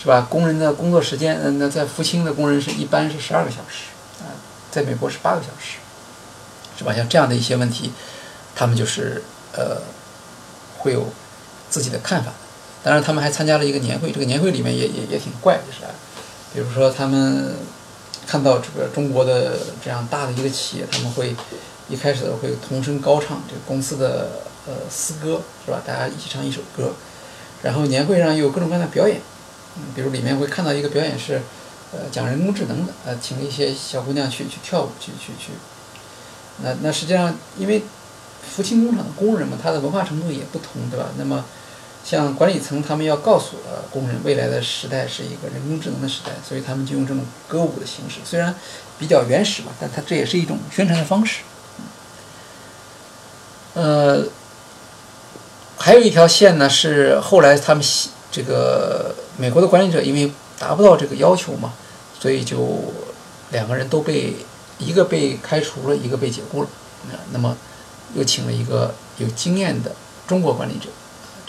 是吧？工人的工作时间，嗯，那在福清的工人是一般是十二个小时啊，在美国是八个小时。是吧？像这样的一些问题，他们就是呃，会有自己的看法。当然，他们还参加了一个年会，这个年会里面也也也挺怪，就是啊，比如说他们看到这个中国的这样大的一个企业，他们会一开始会同声高唱这个公司的呃诗歌，是吧？大家一起唱一首歌，然后年会上又有各种各样的表演，嗯，比如里面会看到一个表演是，呃，讲人工智能的，呃，请一些小姑娘去去跳舞，去去去。那那实际上，因为福清工厂的工人嘛，他的文化程度也不同，对吧？那么。像管理层，他们要告诉呃工人，未来的时代是一个人工智能的时代，所以他们就用这种歌舞的形式，虽然比较原始吧，但它这也是一种宣传的方式。呃，还有一条线呢，是后来他们这个美国的管理者因为达不到这个要求嘛，所以就两个人都被一个被开除了，一个被解雇了。那么又请了一个有经验的中国管理者。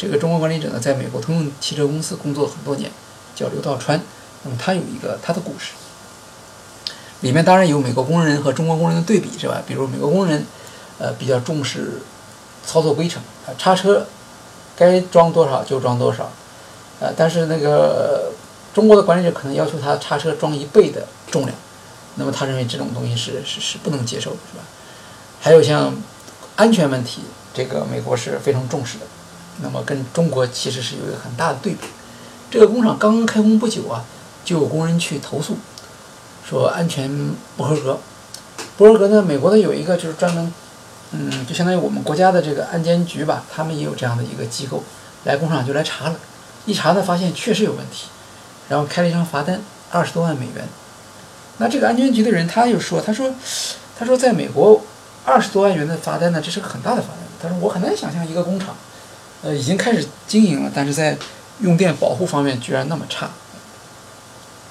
这个中国管理者呢，在美国通用汽车公司工作很多年，叫刘道川。那么他有一个他的故事，里面当然有美国工人和中国工人的对比，是吧？比如美国工人，呃，比较重视操作规程，啊，叉车该装多少就装多少，呃，但是那个中国的管理者可能要求他叉车装一倍的重量，那么他认为这种东西是是是不能接受的，是吧？还有像安全问题，这个美国是非常重视的。那么跟中国其实是有一个很大的对比。这个工厂刚刚开工不久啊，就有工人去投诉，说安全不合格。不合格呢，美国的有一个就是专门，嗯，就相当于我们国家的这个安监局吧，他们也有这样的一个机构，来工厂就来查了，一查呢发现确实有问题，然后开了一张罚单，二十多万美元。那这个安监局的人他就说，他说，他说在美国二十多万元的罚单呢，这是个很大的罚单。他说我很难想象一个工厂。呃，已经开始经营了，但是在用电保护方面居然那么差。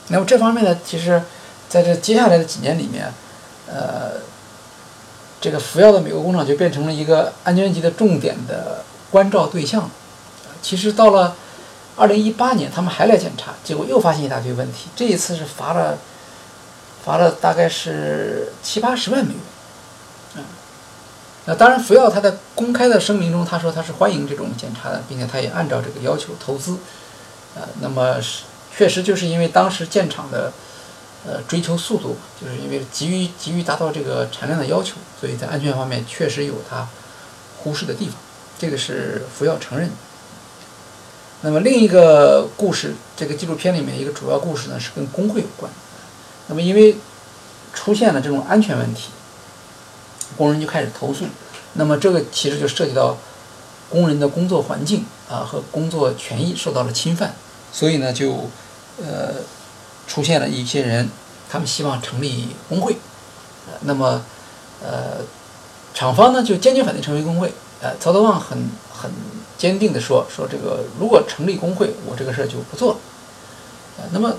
那么这方面呢，其实在这接下来的几年里面，呃，这个福耀的美国工厂就变成了一个安全级的重点的关照对象。其实到了二零一八年，他们还来检查，结果又发现一大堆问题。这一次是罚了，罚了大概是七八十万美元。那当然，福耀他在公开的声明中，他说他是欢迎这种检查的，并且他也按照这个要求投资。呃，那么是确实就是因为当时建厂的呃追求速度，就是因为急于急于达到这个产量的要求，所以在安全方面确实有他忽视的地方，这个是福耀承认。那么另一个故事，这个纪录片里面一个主要故事呢是跟工会有关。那么因为出现了这种安全问题。工人就开始投诉，那么这个其实就涉及到工人的工作环境啊和工作权益受到了侵犯，所以呢就呃出现了一些人，他们希望成立工会，那么呃厂方呢就坚决反对成立工会，呃曹德旺很很坚定的说说这个如果成立工会，我这个事儿就不做了，呃那么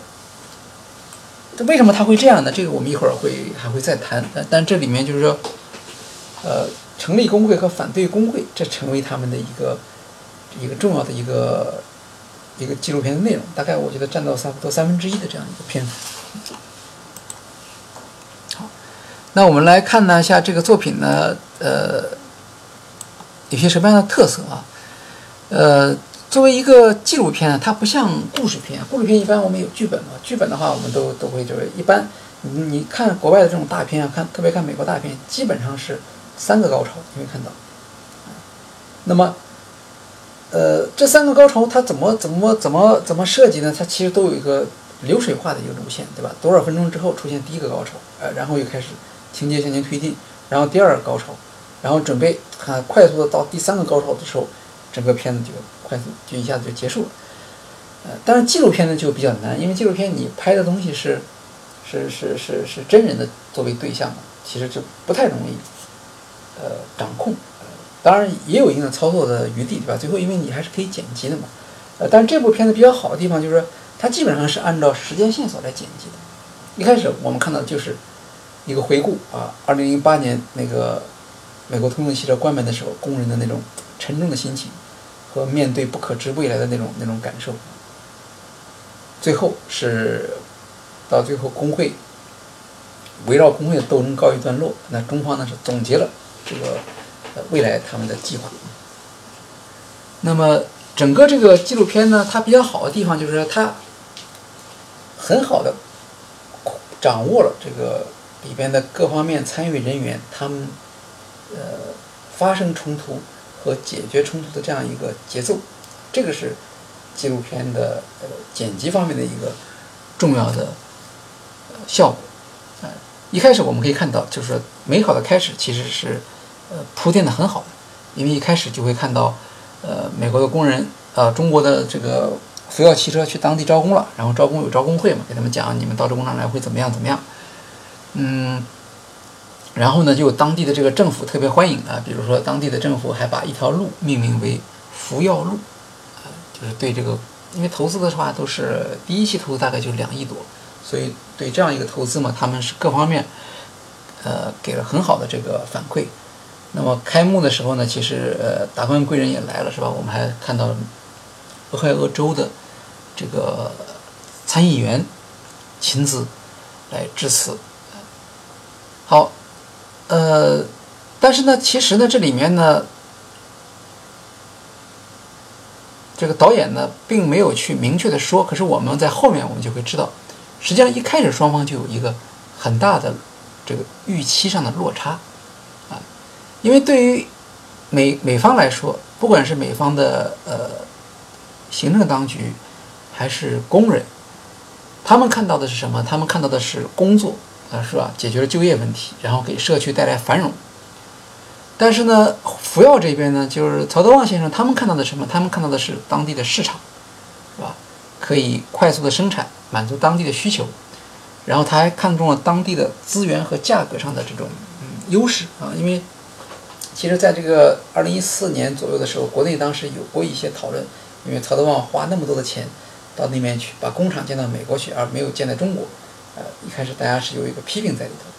为什么他会这样呢？这个我们一会儿会还会再谈，但但这里面就是说。呃，成立工会和反对工会，这成为他们的一个一个重要的一个一个纪录片的内容。大概我觉得占到差不多三分之一的这样一个篇幅。好，那我们来看一下这个作品呢，呃，有些什么样的特色啊？呃，作为一个纪录片，它不像故事片。故事片一般我们有剧本嘛，剧本的话我们都都会就是一般，你看国外的这种大片啊，看特别看美国大片，基本上是。三个高潮，你会看到。那么，呃，这三个高潮它怎么怎么怎么怎么设计呢？它其实都有一个流水化的一个路线，对吧？多少分钟之后出现第一个高潮，呃，然后又开始情节向前推进，然后第二个高潮，然后准备很快速的到第三个高潮的时候，整个片子就快速就一下子就结束了。呃，但是纪录片呢就比较难，因为纪录片你拍的东西是是是是是真人的作为对象嘛，其实就不太容易。呃，掌控，当然也有一定的操作的余地，对吧？最后因为你还是可以剪辑的嘛，呃，但是这部片子比较好的地方就是，它基本上是按照时间线索来剪辑的。一开始我们看到就是一个回顾啊，二零零八年那个美国通用汽车关门的时候，工人的那种沉重的心情和面对不可知未来的那种那种感受。最后是到最后工会围绕工会的斗争告一段落，那中方呢是总结了。这个呃未来他们的计划。那么整个这个纪录片呢，它比较好的地方就是它很好的掌握了这个里边的各方面参与人员他们呃发生冲突和解决冲突的这样一个节奏，这个是纪录片的呃剪辑方面的一个重要的效果。呃，一开始我们可以看到，就是美好的开始其实是呃铺垫的很好的，因为一开始就会看到呃美国的工人呃中国的这个福耀汽车去当地招工了，然后招工有招工会嘛，给他们讲你们到这工厂来会怎么样怎么样，嗯。然后呢，就当地的这个政府特别欢迎啊，比如说当地的政府还把一条路命名为福耀路，啊，就是对这个，因为投资的话都是第一期投资大概就两亿多，所以对这样一个投资嘛，他们是各方面，呃，给了很好的这个反馈。那么开幕的时候呢，其实呃，达官贵人也来了，是吧？我们还看到俄亥俄州的这个参议员亲自来致辞，好。呃，但是呢，其实呢，这里面呢，这个导演呢，并没有去明确的说。可是我们在后面我们就会知道，实际上一开始双方就有一个很大的这个预期上的落差啊，因为对于美美方来说，不管是美方的呃行政当局还是工人，他们看到的是什么？他们看到的是工作。啊，是吧？解决了就业问题，然后给社区带来繁荣。但是呢，福耀这边呢，就是曹德旺先生他们看到的什么？他们看到的是当地的市场，是吧？可以快速的生产，满足当地的需求。然后他还看中了当地的资源和价格上的这种嗯优势啊。因为其实在这个二零一四年左右的时候，国内当时有过一些讨论，因为曹德旺花那么多的钱到那边去，把工厂建到美国去，而没有建在中国。呃，一开始大家是有一个批评在里头。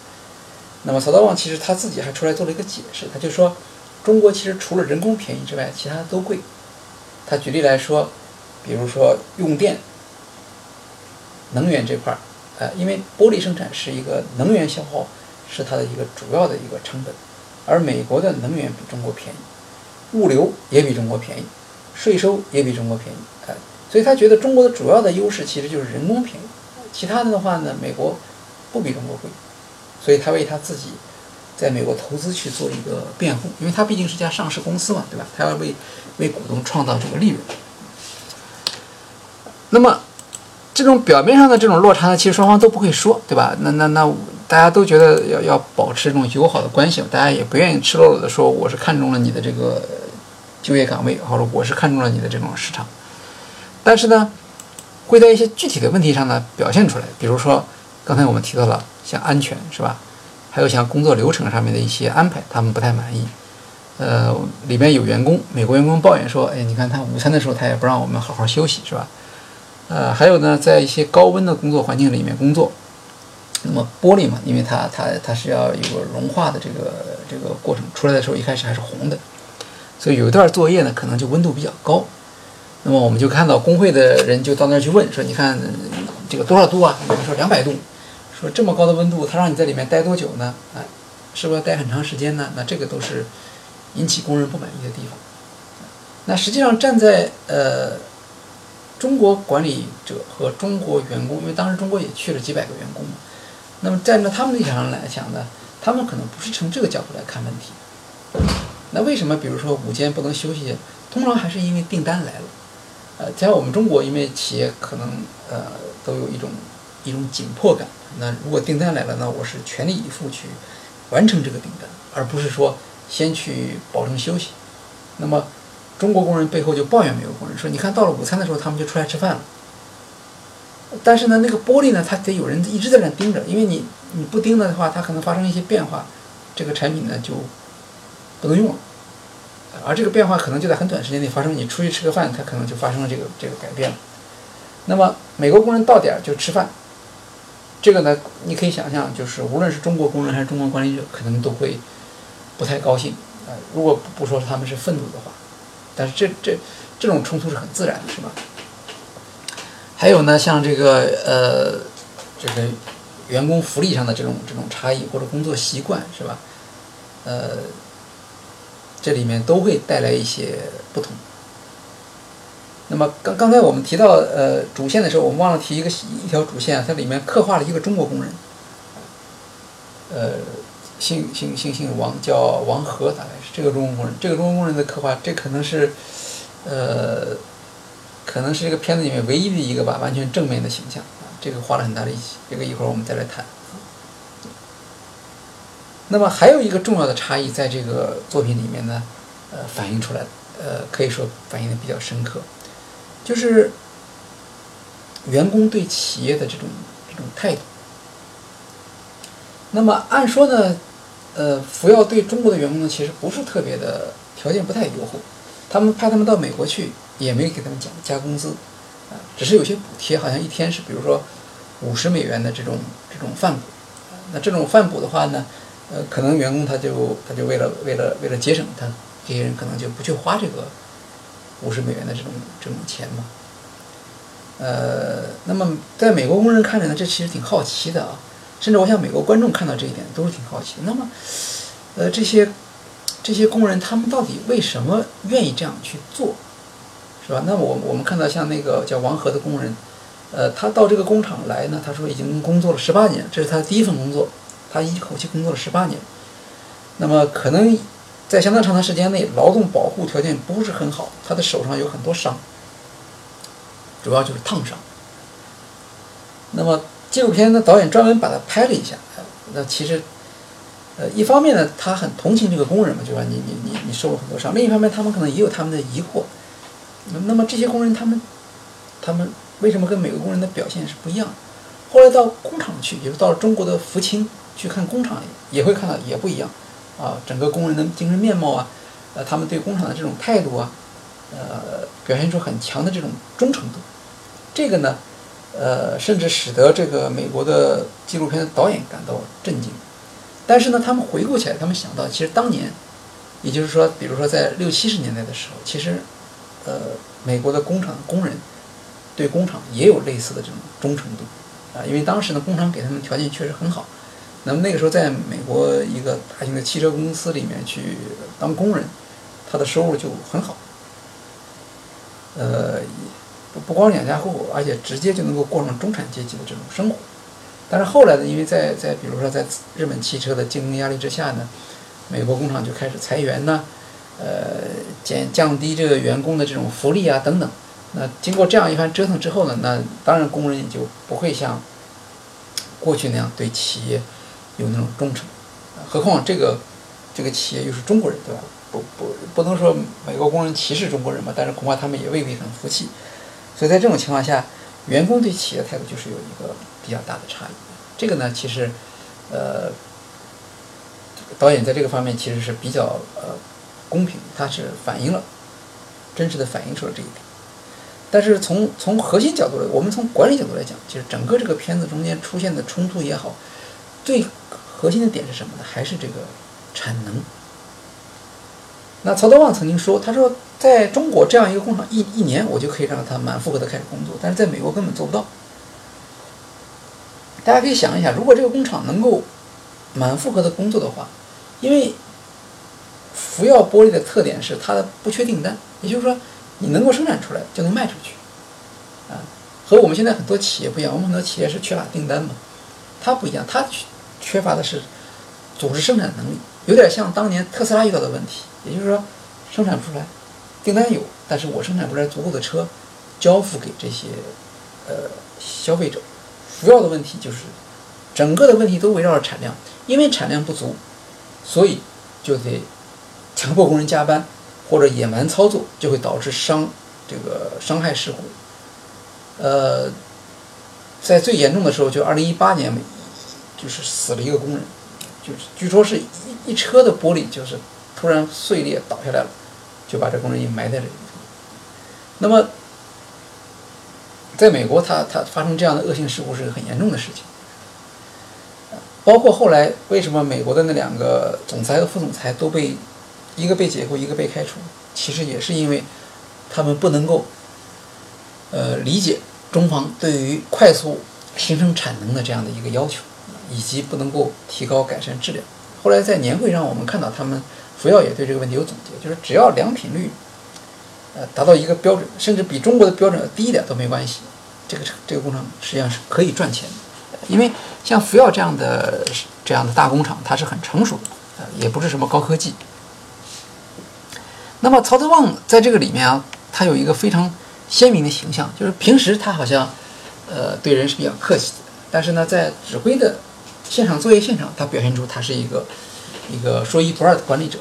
那么曹德旺其实他自己还出来做了一个解释，他就说，中国其实除了人工便宜之外，其他的都贵。他举例来说，比如说用电、能源这块儿，呃，因为玻璃生产是一个能源消耗是它的一个主要的一个成本，而美国的能源比中国便宜，物流也比中国便宜，税收也比中国便宜，呃，所以他觉得中国的主要的优势其实就是人工便宜。其他的的话呢，美国不比中国贵，所以他为他自己在美国投资去做一个辩护，因为他毕竟是家上市公司嘛，对吧？他要为为股东创造这个利润。那么这种表面上的这种落差呢，其实双方都不会说，对吧？那那那大家都觉得要要保持这种友好的关系，大家也不愿意赤裸裸的说我是看中了你的这个就业岗位，或者我是看中了你的这种市场，但是呢？会在一些具体的问题上呢表现出来，比如说刚才我们提到了像安全是吧，还有像工作流程上面的一些安排，他们不太满意。呃，里面有员工，美国员工抱怨说：“哎，你看他午餐的时候他也不让我们好好休息，是吧？”呃，还有呢，在一些高温的工作环境里面工作，那么玻璃嘛，因为它它它是要有个融化的这个这个过程，出来的时候一开始还是红的，所以有一段作业呢，可能就温度比较高。那么我们就看到工会的人就到那儿去问说：“你看这个多少度啊？”有人说两百度，说这么高的温度，他让你在里面待多久呢？啊，是不是要待很长时间呢？那这个都是引起工人不满意的地方。那实际上站在呃中国管理者和中国员工，因为当时中国也去了几百个员工嘛，那么站在他们立场上来讲呢，他们可能不是从这个角度来看问题。那为什么比如说午间不能休息？通常还是因为订单来了。呃，在我们中国，因为企业可能呃都有一种一种紧迫感。那如果订单来了，那我是全力以赴去完成这个订单，而不是说先去保证休息。那么中国工人背后就抱怨美国工人说：“你看到了午餐的时候，他们就出来吃饭了。但是呢，那个玻璃呢，它得有人一直在那盯着，因为你你不盯着的话，它可能发生一些变化，这个产品呢就不能用了。”而这个变化可能就在很短时间内发生。你出去吃个饭，它可能就发生了这个这个改变了。那么美国工人到点就吃饭，这个呢，你可以想象，就是无论是中国工人还是中国管理者，可能都会不太高兴。呃，如果不说他们是愤怒的话，但是这这这种冲突是很自然的，是吧？还有呢，像这个呃这个员工福利上的这种这种差异，或者工作习惯，是吧？呃。这里面都会带来一些不同。那么刚刚才我们提到呃主线的时候，我们忘了提一个一条主线，它里面刻画了一个中国工人，呃，姓姓姓姓王，叫王和，大概这个中国工人。这个中国工人的刻画，这可能是呃可能是这个片子里面唯一的一个吧完全正面的形象啊，这个花了很大力气，这个一会儿我们再来谈。那么还有一个重要的差异，在这个作品里面呢，呃，反映出来，呃，可以说反映的比较深刻，就是员工对企业的这种这种态度。那么按说呢，呃，福耀对中国的员工呢，其实不是特别的条件不太优厚，他们派他们到美国去，也没给他们讲加工资，啊，只是有些补贴，好像一天是比如说五十美元的这种这种饭补，那这种饭补的话呢？呃，可能员工他就他就为了为了为了节省，他这些人可能就不去花这个五十美元的这种这种钱嘛。呃，那么在美国工人看着呢，这其实挺好奇的啊，甚至我想美国观众看到这一点都是挺好奇。那么，呃，这些这些工人他们到底为什么愿意这样去做，是吧？那我我们看到像那个叫王和的工人，呃，他到这个工厂来呢，他说已经工作了十八年，这是他的第一份工作。他一口气工作了十八年，那么可能在相当长的时间内，劳动保护条件不是很好，他的手上有很多伤，主要就是烫伤。那么纪录片的导演专门把它拍了一下，那其实，呃，一方面呢，他很同情这个工人嘛，就说你你你你受了很多伤；另一方面，他们可能也有他们的疑惑。那么这些工人他们，他们为什么跟美国工人的表现是不一样？后来到工厂去，也是到了中国的福清。去看工厂也会看到也不一样，啊，整个工人的精神面貌啊，呃，他们对工厂的这种态度啊，呃，表现出很强的这种忠诚度，这个呢，呃，甚至使得这个美国的纪录片的导演感到震惊。但是呢，他们回顾起来，他们想到，其实当年，也就是说，比如说在六七十年代的时候，其实，呃，美国的工厂工人对工厂也有类似的这种忠诚度，啊，因为当时呢，工厂给他们条件确实很好。那么那个时候，在美国一个大型的汽车公司里面去当工人，他的收入就很好，呃，不不光养家糊口，而且直接就能够过上中产阶级的这种生活。但是后来呢，因为在在比如说在日本汽车的竞争压力之下呢，美国工厂就开始裁员呢，呃，减降低这个员工的这种福利啊等等。那经过这样一番折腾之后呢，那当然工人也就不会像过去那样对企业。有那种忠诚，何况这个这个企业又是中国人，对吧？不不不能说美国工人歧视中国人嘛，但是恐怕他们也未必很服气。所以在这种情况下，员工对企业态度就是有一个比较大的差异。这个呢，其实呃，导演在这个方面其实是比较呃公平，他是反映了真实的反映出了这一点。但是从从核心角度来，我们从管理角度来讲，其实整个这个片子中间出现的冲突也好，最核心的点是什么呢？还是这个产能。那曹德旺曾经说：“他说，在中国这样一个工厂，一一年我就可以让它满负荷的开始工作，但是在美国根本做不到。”大家可以想一下，如果这个工厂能够满负荷的工作的话，因为福耀玻璃的特点是它的不缺订单，也就是说，你能够生产出来就能卖出去，啊，和我们现在很多企业不一样，我们很多企业是缺乏订单嘛，它不一样，它缺乏的是组织生产能力，有点像当年特斯拉遇到的问题，也就是说生产不出来，订单有，但是我生产不出来足够的车交付给这些呃消费者。主要的问题就是整个的问题都围绕着产量，因为产量不足，所以就得强迫工人加班或者野蛮操作，就会导致伤这个伤害事故。呃，在最严重的时候，就二零一八年。就是死了一个工人，就是据说是一一车的玻璃就是突然碎裂倒下来了，就把这工人也埋在这里。那么，在美国，他他发生这样的恶性事故是很严重的事情。包括后来为什么美国的那两个总裁和副总裁都被一个被解雇，一个被开除，其实也是因为他们不能够呃理解中方对于快速形成产能的这样的一个要求。以及不能够提高改善质量。后来在年会上，我们看到他们福耀也对这个问题有总结，就是只要良品率，呃，达到一个标准，甚至比中国的标准要低一点都没关系。这个这个工厂实际上是可以赚钱的，因为像福耀这样的这样的大工厂，它是很成熟的，呃，也不是什么高科技。那么曹德旺在这个里面啊，他有一个非常鲜明的形象，就是平时他好像呃对人是比较客气的，但是呢，在指挥的现场作业现场，他表现出他是一个一个说一不二的管理者。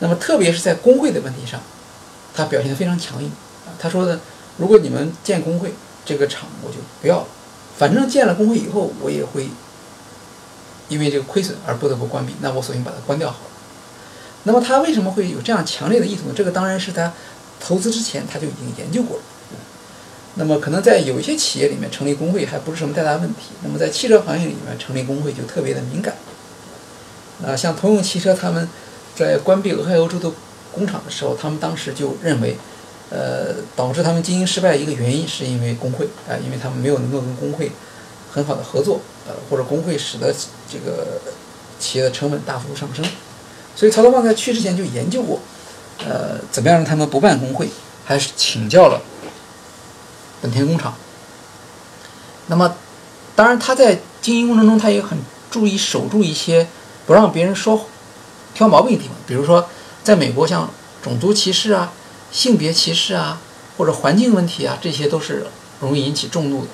那么特别是在工会的问题上，他表现得非常强硬啊。他说的，如果你们建工会，这个厂我就不要了，反正建了工会以后，我也会因为这个亏损而不得不关闭，那我索性把它关掉好了。那么他为什么会有这样强烈的意图呢？这个当然是他投资之前他就已经研究过了。那么可能在有一些企业里面成立工会还不是什么太大问题，那么在汽车行业里面成立工会就特别的敏感。啊，像通用汽车他们在关闭俄亥俄州的工厂的时候，他们当时就认为，呃，导致他们经营失败一个原因是因为工会啊，因为他们没有能够跟工会很好的合作，呃，或者工会使得这个企业的成本大幅度上升。所以曹德旺在去之前就研究过，呃，怎么样让他们不办工会，还是请教了本田工厂。那么，当然他在经营过程中，他也很注意守住一些不让别人说挑毛病的地方，比如说，在美国像种族歧视啊、性别歧视啊，或者环境问题啊，这些都是容易引起众怒的。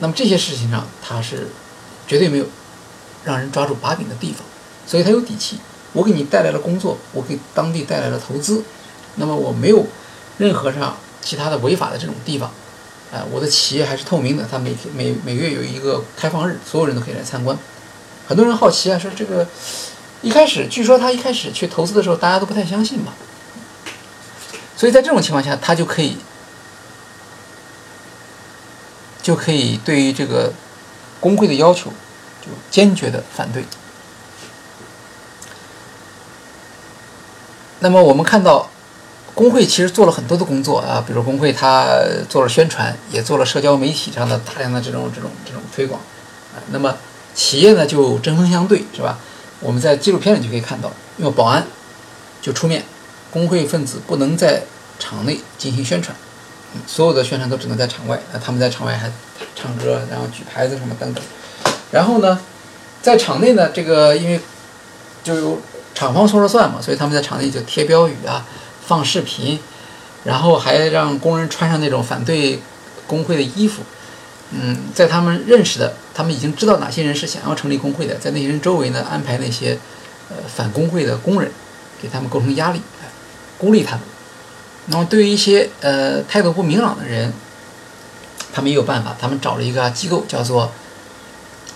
那么这些事情上，他是绝对没有让人抓住把柄的地方。所以他有底气，我给你带来了工作，我给当地带来了投资，那么我没有任何上其他的违法的这种地方，哎，我的企业还是透明的，他每天每每月有一个开放日，所有人都可以来参观。很多人好奇啊，说这个一开始据说他一开始去投资的时候，大家都不太相信嘛，所以在这种情况下，他就可以就可以对于这个工会的要求就坚决的反对。那么我们看到，工会其实做了很多的工作啊，比如工会他做了宣传，也做了社交媒体上的大量的这种这种这种推广啊。那么企业呢就针锋相对，是吧？我们在纪录片里就可以看到，用保安就出面，工会分子不能在场内进行宣传，所有的宣传都只能在场外。那，他们在场外还唱歌，然后举牌子什么等等。然后呢，在场内呢，这个因为就由。厂方说了算嘛，所以他们在厂内就贴标语啊，放视频，然后还让工人穿上那种反对工会的衣服。嗯，在他们认识的，他们已经知道哪些人是想要成立工会的，在那些人周围呢安排那些呃反工会的工人，给他们构成压力，孤立他们。那么对于一些呃态度不明朗的人，他们也有办法，他们找了一个机构，叫做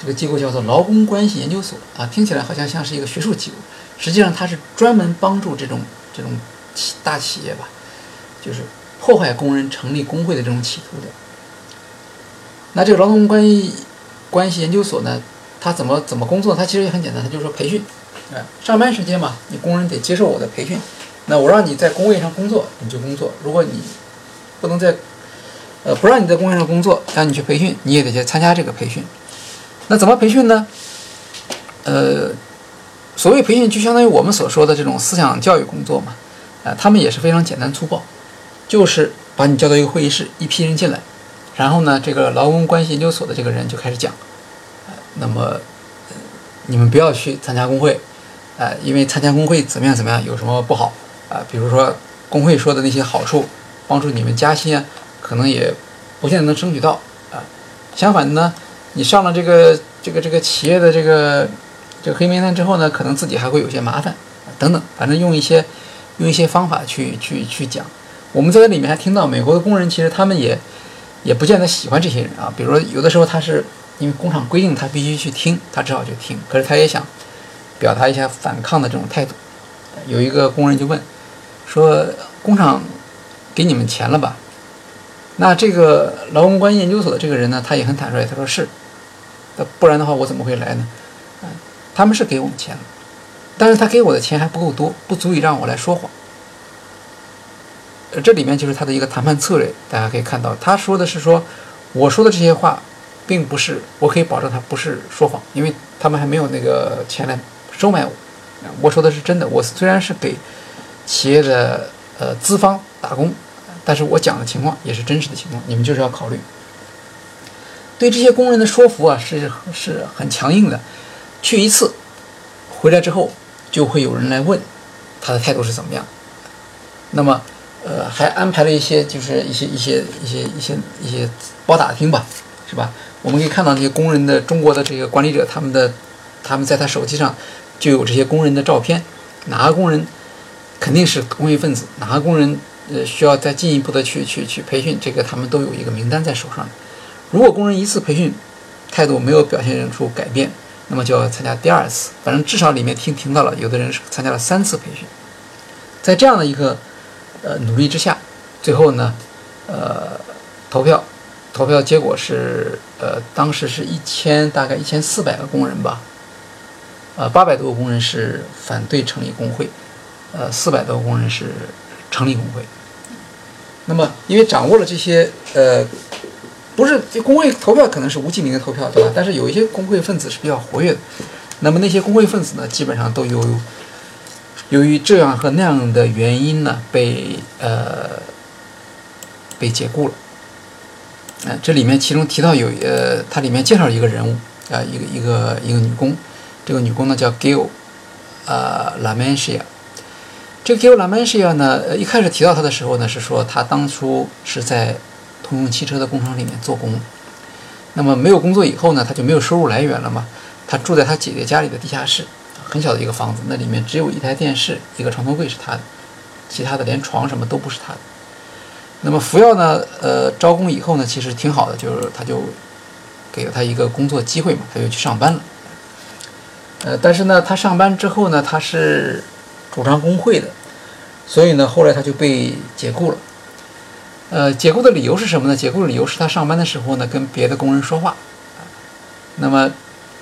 这个机构叫做劳工关系研究所啊，听起来好像像是一个学术机构。实际上，它是专门帮助这种这种企大企业吧，就是破坏工人成立工会的这种企图的。那这个劳动关系关系研究所呢，他怎么怎么工作？他其实也很简单，他就是说培训，哎，上班时间嘛，你工人得接受我的培训。那我让你在工位上工作，你就工作；如果你不能在，呃，不让你在工位上工作，让你去培训，你也得去参加这个培训。那怎么培训呢？呃。所谓培训，就相当于我们所说的这种思想教育工作嘛，啊，他们也是非常简单粗暴，就是把你叫到一个会议室，一批人进来，然后呢，这个劳工关系研究所的这个人就开始讲，呃那么你们不要去参加工会，啊，因为参加工会怎么样怎么样，有什么不好啊？比如说工会说的那些好处，帮助你们加薪啊，可能也不见得能争取到啊。相反的呢，你上了这个这个这个企业的这个。这个黑名单之后呢，可能自己还会有些麻烦，等等，反正用一些用一些方法去去去讲。我们在这里面还听到，美国的工人其实他们也也不见得喜欢这些人啊。比如说，有的时候他是因为工厂规定他必须去听，他只好去听。可是他也想表达一下反抗的这种态度。有一个工人就问说：“工厂给你们钱了吧？”那这个劳工关系研究所的这个人呢，他也很坦率，他说：“是，那不然的话我怎么会来呢？”他们是给我们钱了，但是他给我的钱还不够多，不足以让我来说谎。这里面就是他的一个谈判策略，大家可以看到，他说的是说，我说的这些话，并不是我可以保证他不是说谎，因为他们还没有那个钱来收买我。我说的是真的，我虽然是给企业的呃资方打工，但是我讲的情况也是真实的情况，你们就是要考虑。对这些工人的说服啊，是是很强硬的。去一次，回来之后就会有人来问他的态度是怎么样。那么呃，还安排了一些就是一些一些一些一些一些包打听吧，是吧？我们可以看到那些工人的中国的这个管理者，他们的他们在他手机上就有这些工人的照片，哪个工人肯定是工业分子，哪个工人呃需要再进一步的去去去培训，这个他们都有一个名单在手上。如果工人一次培训态度没有表现出改变，那么就要参加第二次。反正至少里面听听到了，有的人是参加了三次培训。在这样的一个呃努力之下，最后呢，呃，投票投票结果是呃，当时是一千大概一千四百个工人吧，呃，八百多个工人是反对成立工会，呃，四百多个工人是成立工会。那么因为掌握了这些呃。不是，工会投票可能是无记名的投票，对吧？但是有一些工会分子是比较活跃的，那么那些工会分子呢，基本上都有由于这样和那样的原因呢，被呃被解雇了。嗯，这里面其中提到有呃，它里面介绍一个人物啊，一个一个一个女工，这个女工呢叫 Gil，呃，Lamentia。这个 Gil Lamentia 呢，一开始提到她的时候呢，是说她当初是在。通用汽车的工厂里面做工，那么没有工作以后呢，他就没有收入来源了嘛。他住在他姐姐家里的地下室，很小的一个房子，那里面只有一台电视，一个床头柜是他的，其他的连床什么都不是他的。那么福耀呢，呃，招工以后呢，其实挺好的，就是他就给了他一个工作机会嘛，他就去上班了。呃，但是呢，他上班之后呢，他是主张工会的，所以呢，后来他就被解雇了。呃，解雇的理由是什么呢？解雇的理由是他上班的时候呢，跟别的工人说话。那么，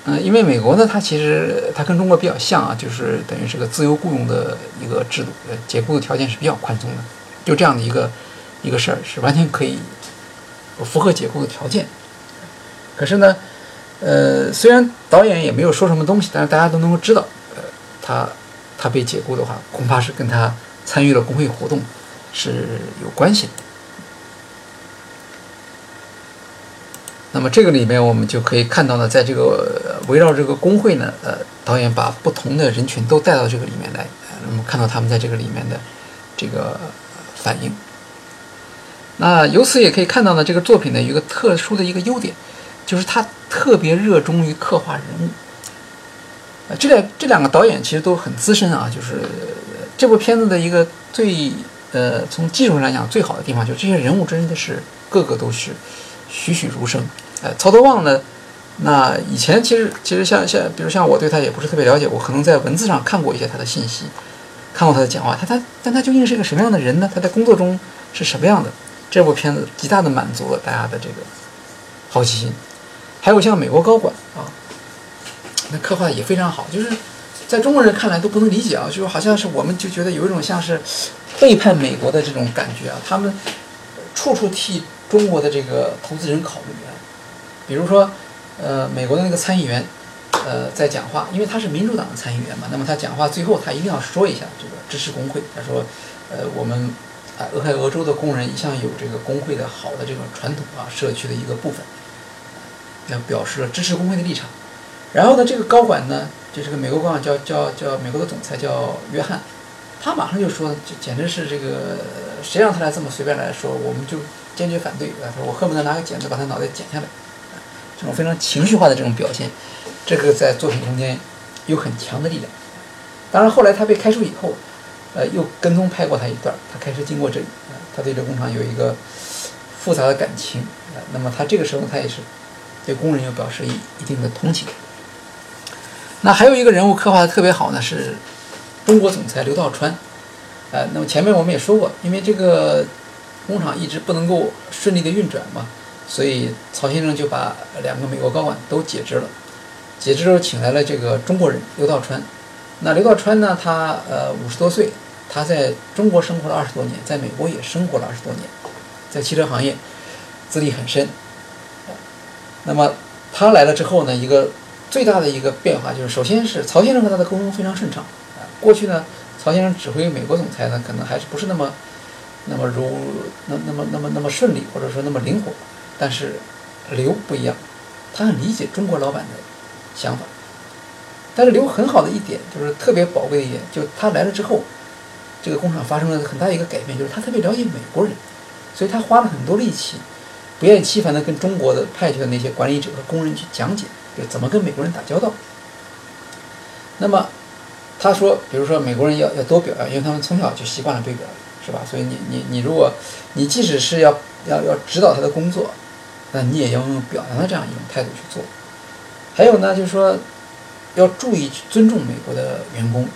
嗯，因为美国呢，它其实它跟中国比较像啊，就是等于是个自由雇佣的一个制度，呃，解雇的条件是比较宽松的，就这样的一个一个事儿是完全可以符合解雇的条件。可是呢，呃，虽然导演也没有说什么东西，但是大家都能够知道，呃，他他被解雇的话，恐怕是跟他参与了工会活动是有关系的。那么这个里面我们就可以看到呢，在这个围绕这个工会呢，呃，导演把不同的人群都带到这个里面来，那么看到他们在这个里面的这个反应。那由此也可以看到呢，这个作品呢有一个特殊的一个优点，就是他特别热衷于刻画人物。呃，这两这两个导演其实都很资深啊，就是这部片子的一个最呃从技术上来讲最好的地方，就是这些人物真的是个个都是。栩栩如生，哎，曹德旺呢？那以前其实其实像像，比如像我对他也不是特别了解，我可能在文字上看过一些他的信息，看过他的讲话，他他但他究竟是一个什么样的人呢？他在工作中是什么样的？这部片子极大的满足了大家的这个好奇心。还有像美国高管啊，那刻画的也非常好，就是在中国人看来都不能理解啊，就是好像是我们就觉得有一种像是背叛美国的这种感觉啊，他们处处替。中国的这个投资人考虑啊，比如说，呃，美国的那个参议员，呃，在讲话，因为他是民主党的参议员嘛，那么他讲话最后他一定要说一下这个支持工会。他说，呃，我们啊，俄亥俄州的工人一向有这个工会的好的这种传统啊，社区的一个部分，要表示了支持工会的立场。然后呢，这个高管呢，就这个美国高管叫叫叫美国的总裁叫约翰，他马上就说，就简直是这个谁让他来这么随便来说，我们就。坚决反对啊！他说：“我恨不得拿个剪子把他脑袋剪下来。”这种非常情绪化的这种表现，这个在作品中间有很强的力量。当然，后来他被开除以后，呃，又跟踪拍过他一段。他开车经过这里，啊，他对这工厂有一个复杂的感情啊。那么他这个时候他也是对工人又表示一一定的同情。那还有一个人物刻画的特别好呢，是中国总裁刘道川。呃，那么前面我们也说过，因为这个。工厂一直不能够顺利的运转嘛，所以曹先生就把两个美国高管都解职了。解职之后，请来了这个中国人刘道川。那刘道川呢，他呃五十多岁，他在中国生活了二十多年，在美国也生活了二十多年，在汽车行业资历很深。那么他来了之后呢，一个最大的一个变化就是，首先是曹先生和他的沟通非常顺畅。啊，过去呢，曹先生指挥美国总裁呢，可能还是不是那么。那么如那那么那么那么顺利，或者说那么灵活，但是刘不一样，他很理解中国老板的想法。但是刘很好的一点就是特别宝贵的一点，就他来了之后，这个工厂发生了很大一个改变，就是他特别了解美国人，所以他花了很多力气，不厌其烦地跟中国的派去的那些管理者和工人去讲解，就怎么跟美国人打交道。那么他说，比如说美国人要要多表扬，因为他们从小就习惯了被表扬，是吧？所以你你你如果你即使是要要要指导他的工作，那你也要用表扬的这样一种态度去做。还有呢，就是说要注意去尊重美国的员工。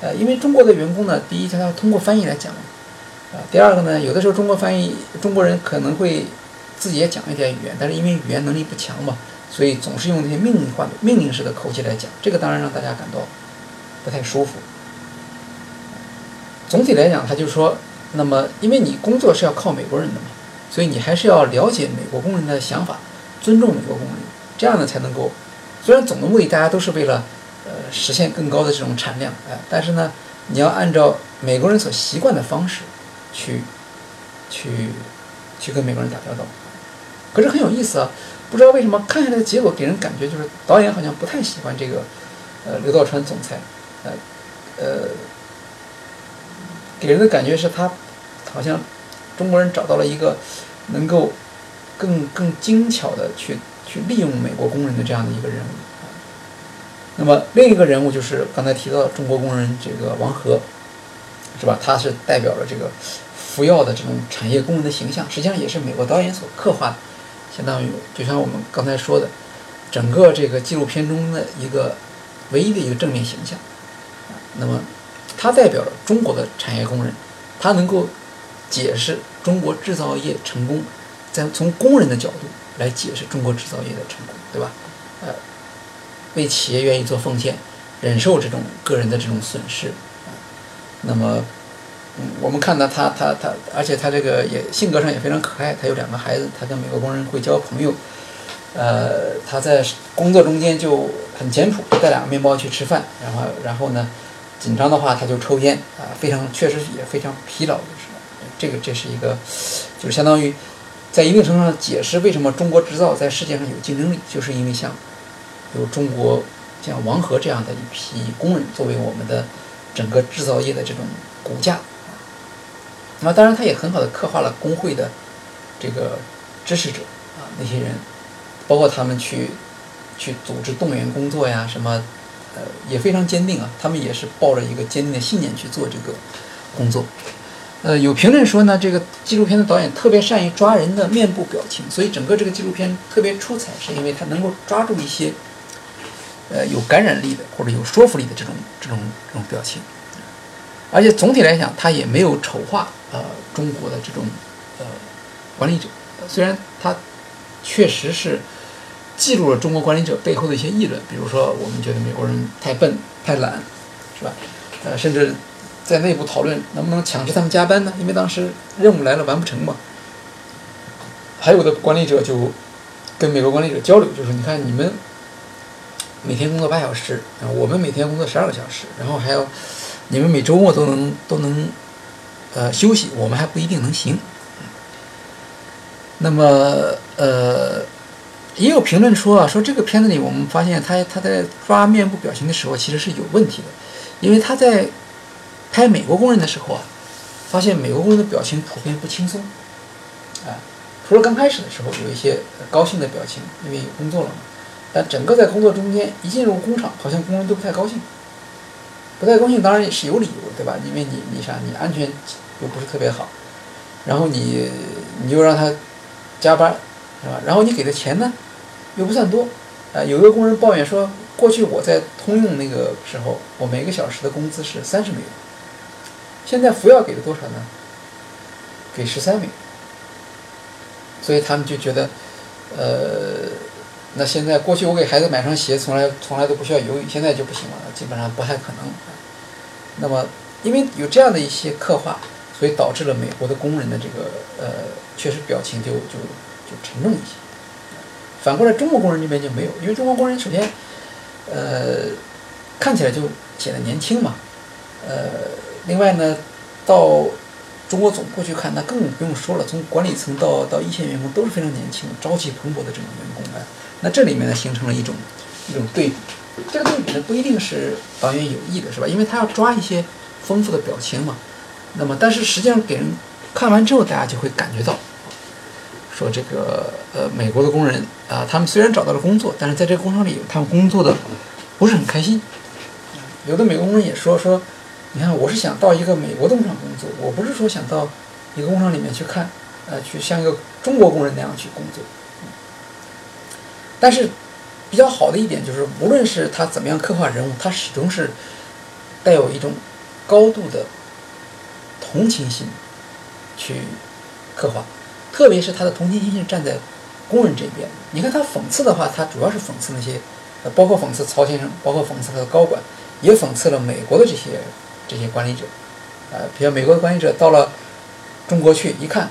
呃，因为中国的员工呢，第一，他要通过翻译来讲，啊，第二个呢，有的时候中国翻译中国人可能会自己也讲一点语言，但是因为语言能力不强嘛，所以总是用那些命令化的命令式的口气来讲，这个当然让大家感到不太舒服。总体来讲，他就说，那么因为你工作是要靠美国人的嘛，所以你还是要了解美国工人的想法，尊重美国工人，这样呢才能够，虽然总的目的大家都是为了。呃，实现更高的这种产量，哎，但是呢，你要按照美国人所习惯的方式，去，去，去跟美国人打交道。可是很有意思啊，不知道为什么看下来的结果给人感觉就是导演好像不太喜欢这个，呃，刘道川总裁，呃，呃，给人的感觉是他好像中国人找到了一个能够更更精巧的去去利用美国工人的这样的一个人物。那么另一个人物就是刚才提到的中国工人这个王和，是吧？他是代表了这个服药的这种产业工人的形象，实际上也是美国导演所刻画的，相当于就像我们刚才说的，整个这个纪录片中的一个唯一的一个正面形象。那么他代表了中国的产业工人，他能够解释中国制造业成功，在从工人的角度来解释中国制造业的成功，对吧？呃。为企业愿意做奉献，忍受这种个人的这种损失，那么，嗯，我们看到他他他，而且他这个也性格上也非常可爱，他有两个孩子，他跟美国工人会交朋友，呃，他在工作中间就很简朴，带两个面包去吃饭，然后然后呢，紧张的话他就抽烟，啊，非常确实也非常疲劳，就是这个这是一个，就是相当于在一定程度上解释为什么中国制造在世界上有竞争力，就是因为像。有中国像王和这样的一批工人作为我们的整个制造业的这种骨架，那么当然他也很好的刻画了工会的这个支持者啊那些人，包括他们去去组织动员工作呀什么，呃也非常坚定啊，他们也是抱着一个坚定的信念去做这个工作。呃，有评论说呢，这个纪录片的导演特别善于抓人的面部表情，所以整个这个纪录片特别出彩，是因为他能够抓住一些。呃，有感染力的或者有说服力的这种这种这种表情，而且总体来讲，他也没有丑化呃中国的这种呃管理者。虽然他确实是记录了中国管理者背后的一些议论，比如说我们觉得美国人太笨太懒，是吧？呃，甚至在内部讨论能不能强制他们加班呢？因为当时任务来了完不成嘛。还有的管理者就跟美国管理者交流，就是你看你们。每天工作八小时啊，我们每天工作十二个小时，然后还要你们每周末都能都能呃休息，我们还不一定能行。那么呃，也有评论说啊，说这个片子里我们发现他他在抓面部表情的时候其实是有问题的，因为他在拍美国工人的时候啊，发现美国工人的表情普遍不轻松啊，除了刚开始的时候有一些高兴的表情，因为有工作了嘛。但整个在工作中间，一进入工厂，好像工人都不太高兴。不太高兴，当然也是有理由，对吧？因为你，你啥，你安全又不是特别好，然后你，你又让他加班，是吧？然后你给的钱呢，又不算多。啊，有一个工人抱怨说，过去我在通用那个时候，我每个小时的工资是三十美元，现在福耀给了多少呢？给十三美元。所以他们就觉得，呃。那现在过去我给孩子买双鞋，从来从来都不需要犹豫，现在就不行了，基本上不太可能。那么，因为有这样的一些刻画，所以导致了美国的工人的这个呃，确实表情就就就沉重一些。反过来，中国工人这边就没有，因为中国工人首先，呃，看起来就显得年轻嘛，呃，另外呢，到中国总部去看，那更不用说了，从管理层到到一线员工都是非常年轻、朝气蓬勃的这种员工啊。那这里面呢，形成了一种一种对比，这个对比呢不一定是导演有意的，是吧？因为他要抓一些丰富的表情嘛。那么，但是实际上给人看完之后，大家就会感觉到，说这个呃，美国的工人啊，他们虽然找到了工作，但是在这个工厂里，他们工作的不是很开心。有的美国工人也说说，你看，我是想到一个美国的工厂工作，我不是说想到一个工厂里面去看，呃，去像一个中国工人那样去工作。但是比较好的一点就是，无论是他怎么样刻画人物，他始终是带有一种高度的。同情心去刻画，特别是他的同情心是站在工人这边。你看他讽刺的话，他主要是讽刺那些，呃，包括讽刺曹先生，包括讽刺他的高管，也讽刺了美国的这些这些管理者。呃，比如美国的管理者到了中国去一看，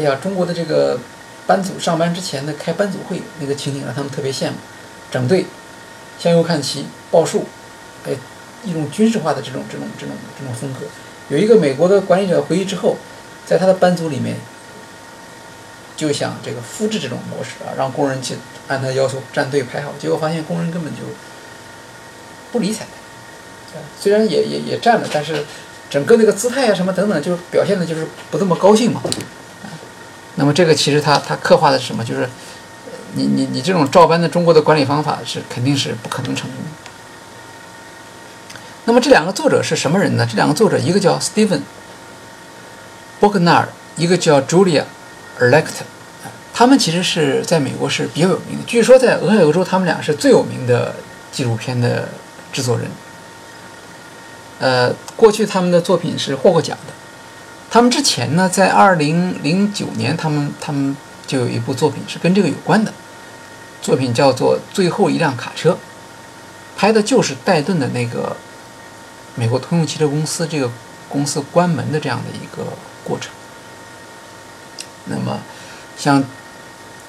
哎呀，中国的这个班组上班之前的开班组会那个情景让他们特别羡慕，整队向右看齐，报数，哎，一种军事化的这种这种这种这种风格。有一个美国的管理者回忆之后，在他的班组里面，就想这个复制这种模式啊，让工人去按他要求站队排好，结果发现工人根本就不理睬他，虽然也也也站了，但是整个那个姿态啊什么等等，就表现的就是不这么高兴嘛。那么这个其实他他刻画的是什么？就是你你你这种照搬的中国的管理方法是肯定是不可能成功的。那么这两个作者是什么人呢？这两个作者，一个叫 Stephen b o g n a r 一个叫 Julia Elect，他们其实是在美国是比较有名的。据说在俄亥俄州，他们俩是最有名的纪录片的制作人。呃，过去他们的作品是获过奖的。他们之前呢，在2009年，他们他们就有一部作品是跟这个有关的，作品叫做《最后一辆卡车》，拍的就是戴顿的那个。美国通用汽车公司这个公司关门的这样的一个过程，那么像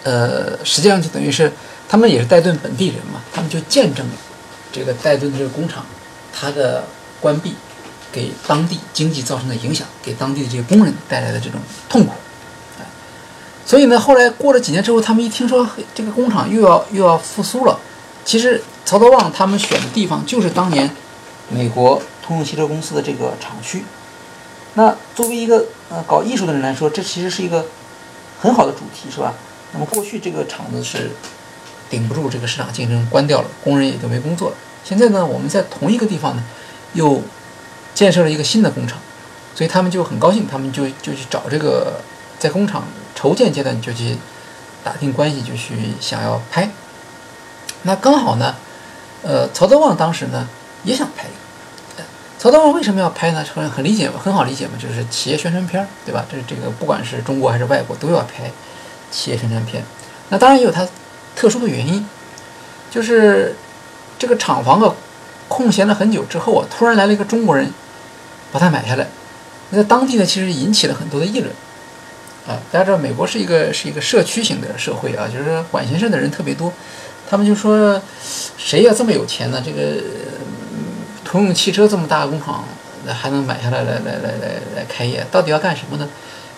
呃，实际上就等于是他们也是戴顿本地人嘛，他们就见证了这个戴顿的这个工厂它的关闭给当地经济造成的影响，给当地的这些工人带来的这种痛苦，所以呢，后来过了几年之后，他们一听说这个工厂又要又要复苏了，其实曹德旺他们选的地方就是当年美国。通用汽车公司的这个厂区，那作为一个呃搞艺术的人来说，这其实是一个很好的主题，是吧？那么过去这个厂子是顶不住这个市场竞争，关掉了，工人也就没工作了。现在呢，我们在同一个地方呢，又建设了一个新的工厂，所以他们就很高兴，他们就就去找这个在工厂筹建阶段就去打听关系，就去想要拍。那刚好呢，呃，曹德旺当时呢也想拍。曹德旺为什么要拍呢？很很理解嘛，很好理解嘛，就是企业宣传片，对吧？这这个不管是中国还是外国都要拍企业宣传片。那当然也有它特殊的原因，就是这个厂房啊空闲了很久之后啊，突然来了一个中国人把它买下来，那在当地呢其实引起了很多的议论啊。大家知道美国是一个是一个社区型的社会啊，就是管闲事的人特别多，他们就说谁要这么有钱呢？这个。通用汽车这么大的工厂，还能买下来来来来来来开业，到底要干什么呢？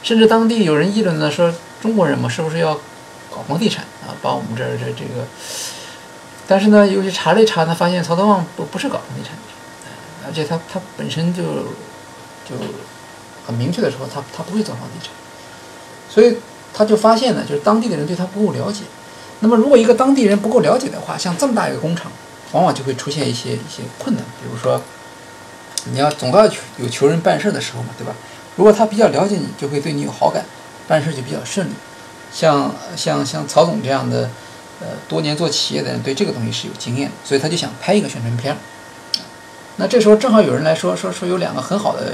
甚至当地有人议论呢，说中国人嘛，是不是要搞房地产啊？把我们这儿这这个，但是呢，又去查了一查呢，发现曹德旺不不是搞房地产的，而且他他本身就就很明确的说，他他不会做房地产，所以他就发现呢，就是当地的人对他不够了解。那么如果一个当地人不够了解的话，像这么大一个工厂。往往就会出现一些一些困难，比如说，你要总要有求人办事的时候嘛，对吧？如果他比较了解你，就会对你有好感，办事就比较顺利。像像像曹总这样的，呃，多年做企业的人，对这个东西是有经验，所以他就想拍一个宣传片。那这时候正好有人来说说说有两个很好的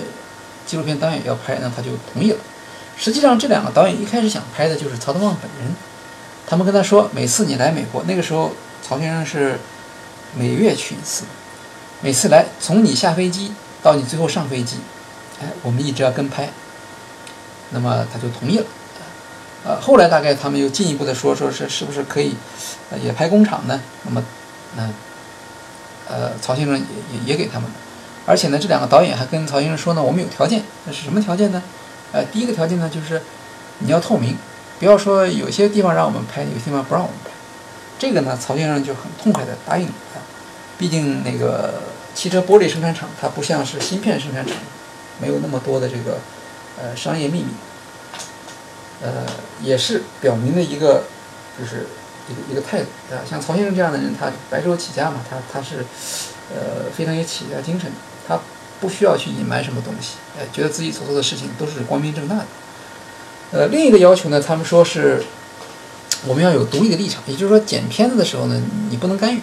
纪录片导演要拍，那他就同意了。实际上这两个导演一开始想拍的就是曹德旺本人，他们跟他说，每次你来美国，那个时候曹先生是。每月去一次，每次来从你下飞机到你最后上飞机，哎，我们一直要跟拍。那么他就同意了，呃，后来大概他们又进一步的说，说是是不是可以，也拍工厂呢？那么，那，呃，曹先生也也也给他们，而且呢，这两个导演还跟曹先生说呢，我们有条件，那是什么条件呢？呃，第一个条件呢，就是你要透明，不要说有些地方让我们拍，有些地方不让我们拍。这个呢，曹先生就很痛快的答应了。毕竟那个汽车玻璃生产厂，它不像是芯片生产厂，没有那么多的这个呃商业秘密。呃，也是表明了一个就是一个一个态度啊。像曹先生这样的人，他白手起家嘛，他他是呃非常有企业家精神，他不需要去隐瞒什么东西，哎，觉得自己所做的事情都是光明正大的。呃，另一个要求呢，他们说是我们要有独立的立场，也就是说剪片子的时候呢，你不能干预。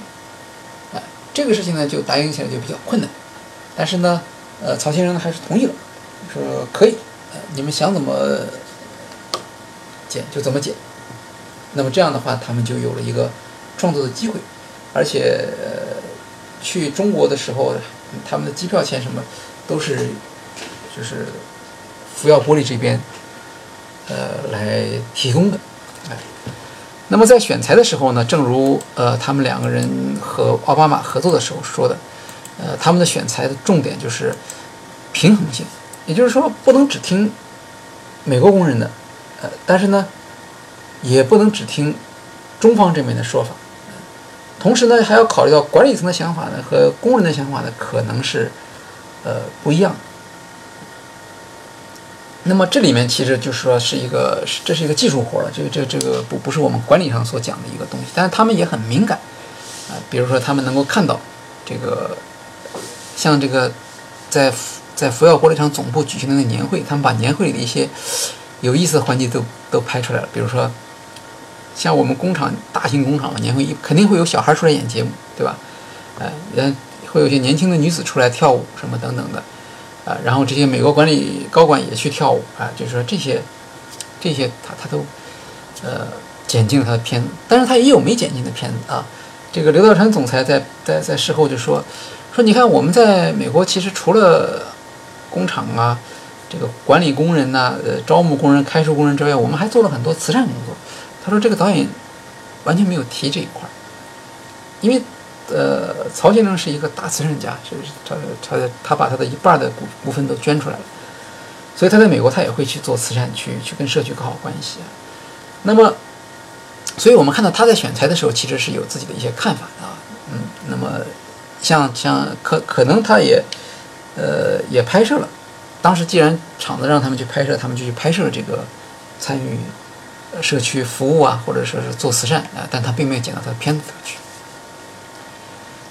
这个事情呢，就答应起来就比较困难。但是呢，呃，曹先生还是同意了，说可以，呃，你们想怎么。剪就怎么剪，那么这样的话，他们就有了一个创作的机会，而且去中国的时候，他们的机票钱什么都是就是福耀玻璃这边呃来提供的。哎，那么在选材的时候呢，正如呃他们两个人和奥巴马合作的时候说的，呃他们的选材的重点就是平衡性，也就是说不能只听美国工人的。呃但是呢，也不能只听中方这边的说法，同时呢，还要考虑到管理层的想法呢和工人的想法呢可能是呃不一样。那么这里面其实就是说是一个，这是一个技术活了，这个这这个不不是我们管理上所讲的一个东西。但是他们也很敏感啊，比如说他们能够看到这个像这个在在福耀玻璃厂总部举行的那个年会，他们把年会里的一些。有意思的环节都都拍出来了，比如说，像我们工厂大型工厂嘛，年会一肯定会有小孩出来演节目，对吧？呃，人会有些年轻的女子出来跳舞什么等等的，啊，然后这些美国管理高管也去跳舞啊，就是说这些这些他他都呃剪进了他的片子，但是他也有没剪进的片子啊。这个刘道川总裁在在在事后就说说，你看我们在美国其实除了工厂啊。这个管理工人呐，呃，招募工人、开除工人之外，我们还做了很多慈善工作。他说这个导演完全没有提这一块儿，因为呃，曹先生是一个大慈善家，是他他他把他的一半的股股份都捐出来了，所以他在美国他也会去做慈善，去去跟社区搞好关系。那么，所以我们看到他在选材的时候，其实是有自己的一些看法的啊。嗯，那么像像可可能他也呃也拍摄了。当时既然厂子让他们去拍摄，他们就去拍摄这个参与社区服务啊，或者说是做慈善啊，但他并没有剪到他的片子去。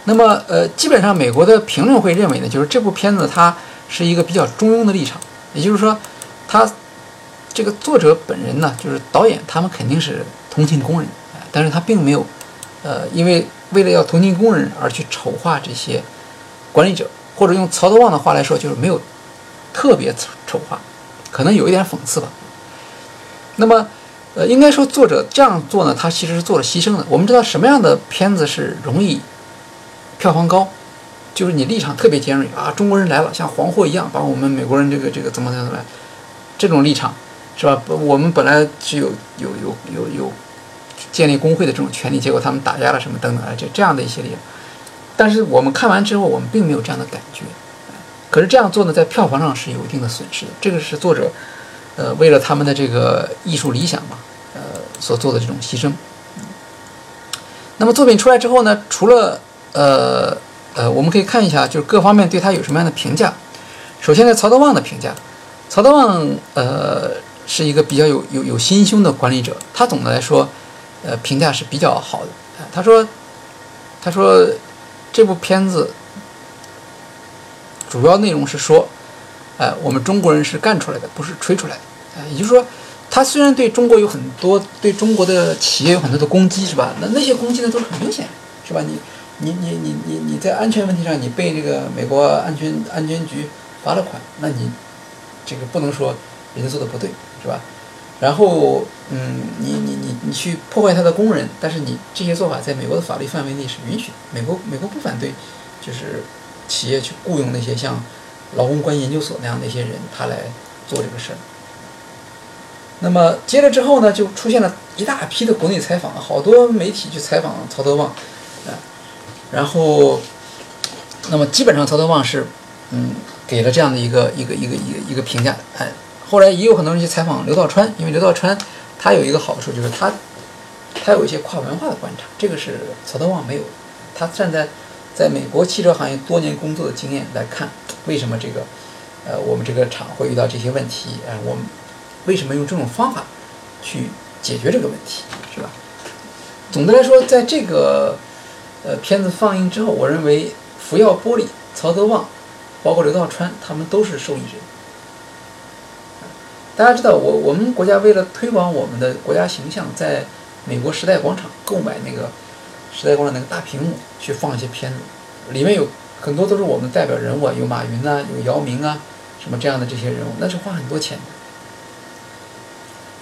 那么，呃，基本上美国的评论会认为呢，就是这部片子它是一个比较中庸的立场，也就是说，他这个作者本人呢，就是导演，他们肯定是同情工人，但是他并没有，呃，因为为了要同情工人而去丑化这些管理者，或者用曹德旺的话来说，就是没有。特别丑丑化，可能有一点讽刺吧。那么，呃，应该说作者这样做呢，他其实是做了牺牲的。我们知道什么样的片子是容易票房高，就是你立场特别尖锐啊，中国人来了，像黄祸一样把我们美国人这个这个怎么怎么怎么，这种立场是吧？我们本来是有有有有有建立工会的这种权利，结果他们打压了什么等等啊，这这样的一些理由。但是我们看完之后，我们并没有这样的感觉。可是这样做呢，在票房上是有一定的损失的。这个是作者，呃，为了他们的这个艺术理想嘛，呃，所做的这种牺牲。那么作品出来之后呢，除了呃呃，我们可以看一下，就是各方面对他有什么样的评价。首先呢，曹德旺的评价，曹德旺呃是一个比较有有有心胸的管理者，他总的来说，呃，评价是比较好的。他说，他说这部片子。主要内容是说，呃，我们中国人是干出来的，不是吹出来的。呃，也就是说，他虽然对中国有很多，对中国的企业有很多的攻击，是吧？那那些攻击呢，都是很明显，是吧？你，你，你，你，你，你在安全问题上，你被这个美国安全安全局罚了款，那你这个不能说人家做的不对，是吧？然后，嗯，你你你你去破坏他的工人，但是你这些做法在美国的法律范围内是允许的，美国美国不反对，就是。企业去雇佣那些像劳工关系研究所那样的一些人，他来做这个事儿。那么接着之后呢，就出现了一大批的国内采访，好多媒体去采访曹德旺，然后，那么基本上曹德旺是，嗯，给了这样的一个一个一个一个一个评价。哎，后来也有很多人去采访刘道川，因为刘道川他有一个好处，就是他他有一些跨文化的观察，这个是曹德旺没有，他站在。在美国汽车行业多年工作的经验来看，为什么这个，呃，我们这个厂会遇到这些问题？呃，我们为什么用这种方法去解决这个问题，是吧？总的来说，在这个呃片子放映之后，我认为福耀玻璃、曹德旺，包括刘道川，他们都是受益人。大家知道，我我们国家为了推广我们的国家形象，在美国时代广场购买那个时代广场那个大屏幕去放一些片子，里面有很多都是我们代表人物，有马云呐，有姚明啊，什么这样的这些人物，那是花很多钱的。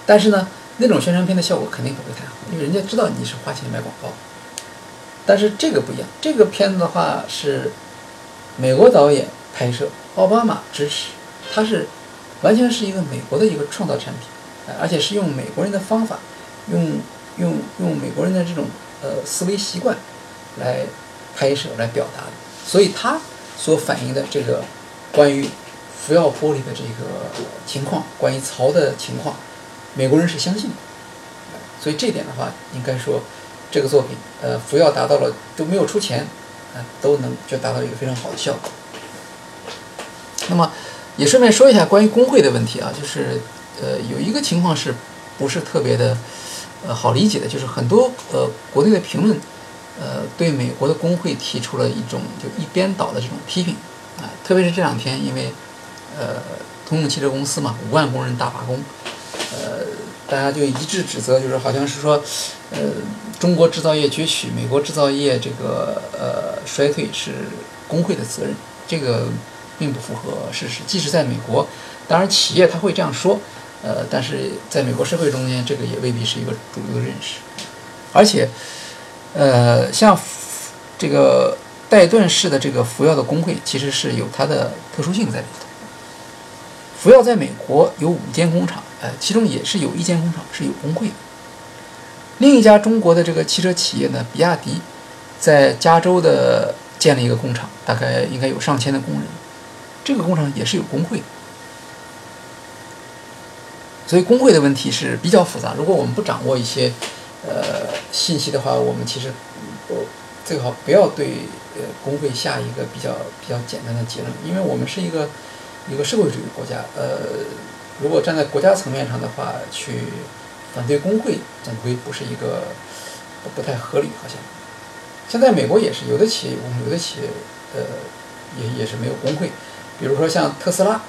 但是呢，那种宣传片的效果肯定不会太好，因为人家知道你是花钱买广告。但是这个不一样，这个片子的话是美国导演拍摄，奥巴马支持，它是。完全是一个美国的一个创造产品，而且是用美国人的方法，用用用美国人的这种呃思维习惯来拍摄来表达的，所以它所反映的这个关于福耀玻璃的这个情况，关于曹的情况，美国人是相信的，所以这点的话，应该说这个作品呃服药达到了都没有出钱啊都能就达到一个非常好的效果，那么。也顺便说一下关于工会的问题啊，就是，呃，有一个情况是不是特别的，呃，好理解的，就是很多呃国内的评论，呃，对美国的工会提出了一种就一边倒的这种批评啊，特别是这两天，因为，呃，通用汽车公司嘛，五万工人大罢工，呃，大家就一致指责，就是好像是说，呃，中国制造业崛起，美国制造业这个呃衰退是工会的责任，这个。并不符合事实。即使在美国，当然企业他会这样说，呃，但是在美国社会中间，这个也未必是一个主流的认识。而且，呃，像这个戴顿式的这个福耀的工会，其实是有它的特殊性在里头。福耀在美国有五间工厂，呃，其中也是有一间工厂是有工会的。另一家中国的这个汽车企业呢，比亚迪，在加州的建了一个工厂，大概应该有上千的工人。这个工厂也是有工会的，所以工会的问题是比较复杂。如果我们不掌握一些呃信息的话，我们其实不最好不要对呃工会下一个比较比较简单的结论，因为我们是一个一个社会主义国家。呃，如果站在国家层面上的话，去反对工会，总归不是一个不太合理。好像现在美国也是有的企业有工会，有的企业呃也也是没有工会。比如说像特斯拉，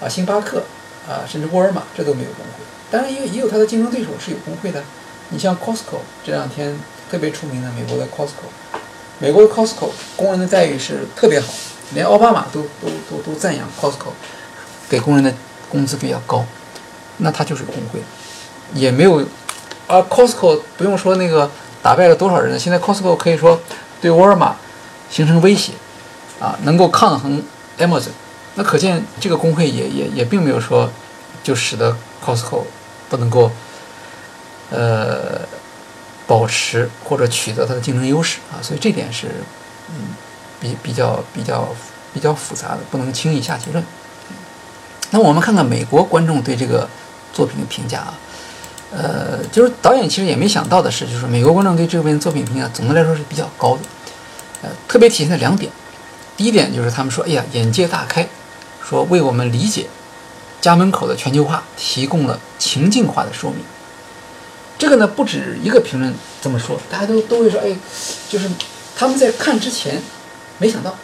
啊，星巴克，啊，甚至沃尔玛，这都没有工会。当然，也也有它的竞争对手是有工会的。你像 Costco，这两天特别出名的美国的 Costco，美国的 Costco 工人的待遇是特别好，连奥巴马都都都都赞扬 Costco 给工人的工资比较高。那它就是工会，也没有。啊 Costco 不用说那个打败了多少人，现在 Costco 可以说对沃尔玛形成威胁，啊，能够抗衡 Amazon。那可见，这个工会也也也并没有说，就使得 Costco 不能够，呃，保持或者取得它的竞争优势啊，所以这点是，嗯，比比较比较比较复杂的，不能轻易下结论。那我们看看美国观众对这个作品的评价啊，呃，就是导演其实也没想到的是，就是美国观众对这部作品评价总的来说是比较高的，呃，特别体现在两点，第一点就是他们说，哎呀，眼界大开。说为我们理解家门口的全球化提供了情境化的说明。这个呢，不止一个评论这么说，大家都都会说，哎，就是他们在看之前没想到。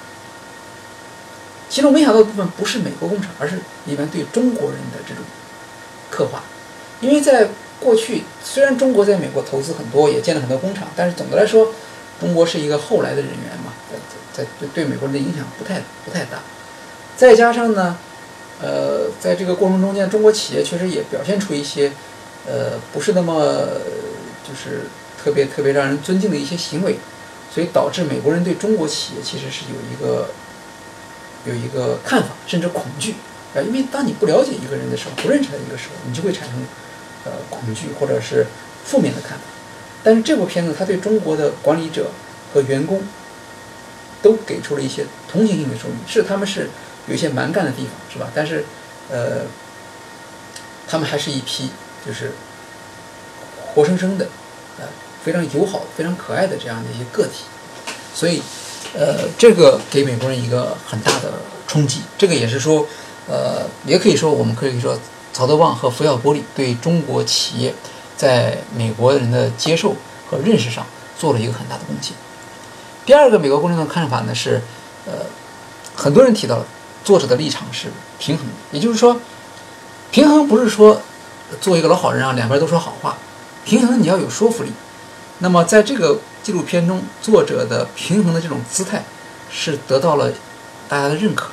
其中没想到的部分不是美国工厂，而是里面对中国人的这种刻画。因为在过去，虽然中国在美国投资很多，也建了很多工厂，但是总的来说，中国是一个后来的人员嘛，在在对对美国人的影响不太不太大。再加上呢，呃，在这个过程中间，中国企业确实也表现出一些，呃，不是那么就是特别特别让人尊敬的一些行为，所以导致美国人对中国企业其实是有一个有一个看法，甚至恐惧啊。因为当你不了解一个人的时候，不认识他一个时候，你就会产生呃恐惧或者是负面的看法。但是这部片子，它对中国的管理者和员工都给出了一些同情性的说明，是他们是。有一些蛮干的地方，是吧？但是，呃，他们还是一批就是活生生的，呃，非常友好、非常可爱的这样的一些个体。所以，呃，这个给美国人一个很大的冲击。这个也是说，呃，也可以说我们可以说曹德旺和福耀玻璃对中国企业在美国人的接受和认识上做了一个很大的贡献。第二个美国公众的看法呢是，呃，很多人提到了作者的立场是平衡的，也就是说，平衡不是说做一个老好人啊，两边都说好话，平衡你要有说服力。那么在这个纪录片中，作者的平衡的这种姿态是得到了大家的认可。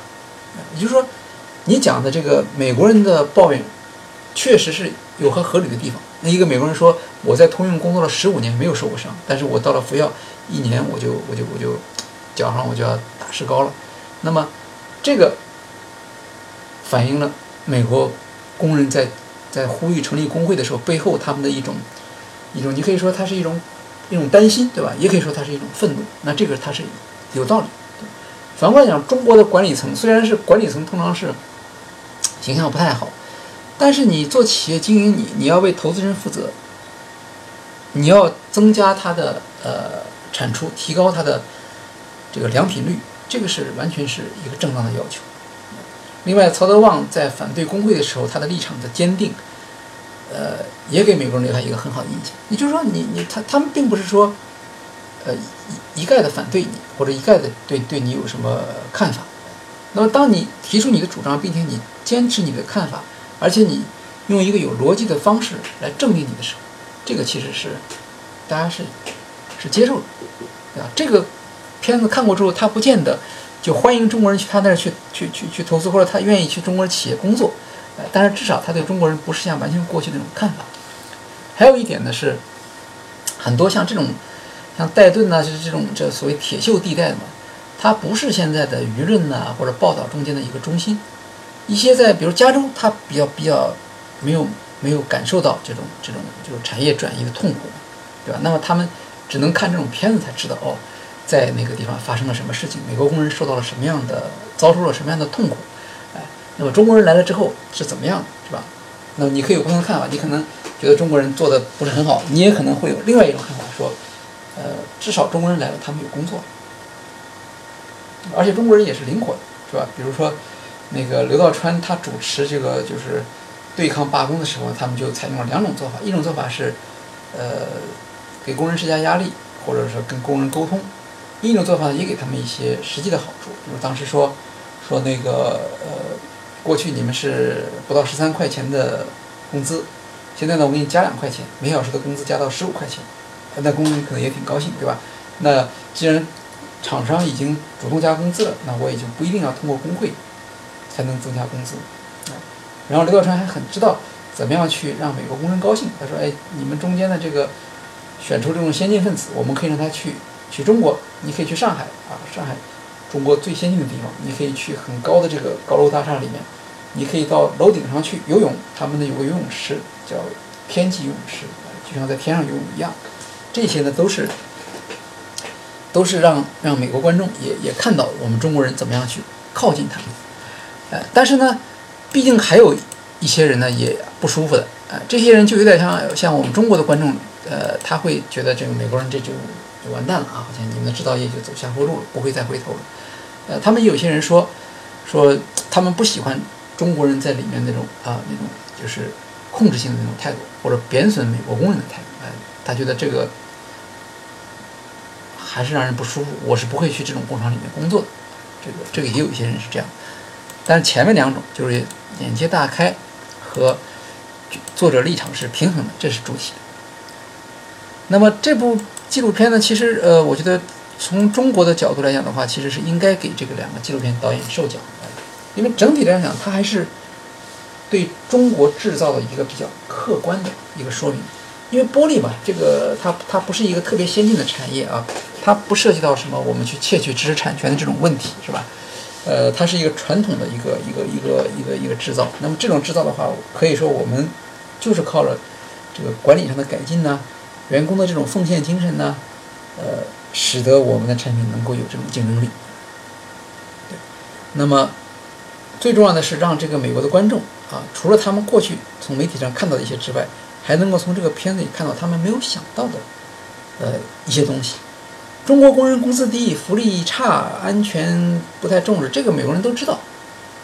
也就是说，你讲的这个美国人的抱怨，确实是有很合理的地方。那一个美国人说，我在通用工作了十五年没有受过伤，但是我到了福耀一年我就我就我就脚上我就要打石膏了。那么这个反映了美国工人在在呼吁成立工会的时候背后他们的一种一种，你可以说它是一种一种担心，对吧？也可以说它是一种愤怒。那这个它是有道理。反过来讲，中国的管理层虽然是管理层，通常是形象不太好。但是你做企业经营，你你要为投资人负责，你要增加它的呃产出，提高它的这个良品率，这个是完全是一个正当的要求。另外，曹德旺在反对工会的时候，他的立场的坚定，呃，也给美国人留下一个很好的印象。也就是说，你你他他们并不是说，呃一一概的反对你，或者一概的对对你有什么看法。那么，当你提出你的主张，并且你坚持你的看法。而且你用一个有逻辑的方式来证明你的时候，这个其实是大家是是接受的，对吧？这个片子看过之后，他不见得就欢迎中国人去他那儿去去去去投资，或者他愿意去中国企业工作，呃，但是至少他对中国人不是像完全过去那种看法。还有一点呢是，很多像这种像戴顿呐，就是这种这所谓铁锈地带嘛，它不是现在的舆论呐或者报道中间的一个中心。一些在比如加州，他比较比较没有没有感受到这种这种就是产业转移的痛苦，对吧？那么他们只能看这种片子才知道哦，在那个地方发生了什么事情，美国工人受到了什么样的遭受了什么样的痛苦，哎，那么中国人来了之后是怎么样，是吧？那么你可以有不同的看法，你可能觉得中国人做的不是很好，你也可能会有另外一种看法，说，呃，至少中国人来了，他们有工作，而且中国人也是灵活的，是吧？比如说。那个刘道川他主持这个就是对抗罢工的时候，他们就采用了两种做法，一种做法是，呃，给工人施加压力，或者说跟工人沟通；另一种做法呢也给他们一些实际的好处，比如当时说说那个呃，过去你们是不到十三块钱的工资，现在呢我给你加两块钱，每小时的工资加到十五块钱，那工人可能也挺高兴，对吧？那既然厂商已经主动加工资了，那我也就不一定要通过工会。才能增加工资，啊，然后刘道川还很知道怎么样去让美国工人高兴。他说：“哎，你们中间的这个选出这种先进分子，我们可以让他去去中国，你可以去上海啊，上海中国最先进的地方，你可以去很高的这个高楼大厦里面，你可以到楼顶上去游泳，他们呢有个游泳池叫天际游泳池，就像在天上游泳一样。这些呢都是都是让让美国观众也也看到我们中国人怎么样去靠近他们。”呃，但是呢，毕竟还有一些人呢也不舒服的，呃，这些人就有点像像我们中国的观众，呃，他会觉得这个美国人这就就完蛋了啊，好像你们的制造业就走下坡路了，不会再回头了。呃，他们有些人说说他们不喜欢中国人在里面那种啊那种就是控制性的那种态度，或者贬损美国工人的态度，呃，他觉得这个还是让人不舒服，我是不会去这种工厂里面工作的。这个这个也有一些人是这样。但是前面两种就是眼界大开和作者立场是平衡的，这是主体。那么这部纪录片呢，其实呃，我觉得从中国的角度来讲的话，其实是应该给这个两个纪录片导演授奖的，因为整体来讲，它还是对中国制造的一个比较客观的一个说明。因为玻璃嘛，这个它它不是一个特别先进的产业啊，它不涉及到什么我们去窃取知识产权的这种问题，是吧？呃，它是一个传统的一个一个一个一个一个制造。那么这种制造的话，可以说我们就是靠了这个管理上的改进呢，员工的这种奉献精神呢，呃，使得我们的产品能够有这种竞争力。对。那么最重要的是让这个美国的观众啊，除了他们过去从媒体上看到的一些之外，还能够从这个片子里看到他们没有想到的呃一些东西。中国工人工资低、福利差、安全不太重视，这个美国人都知道，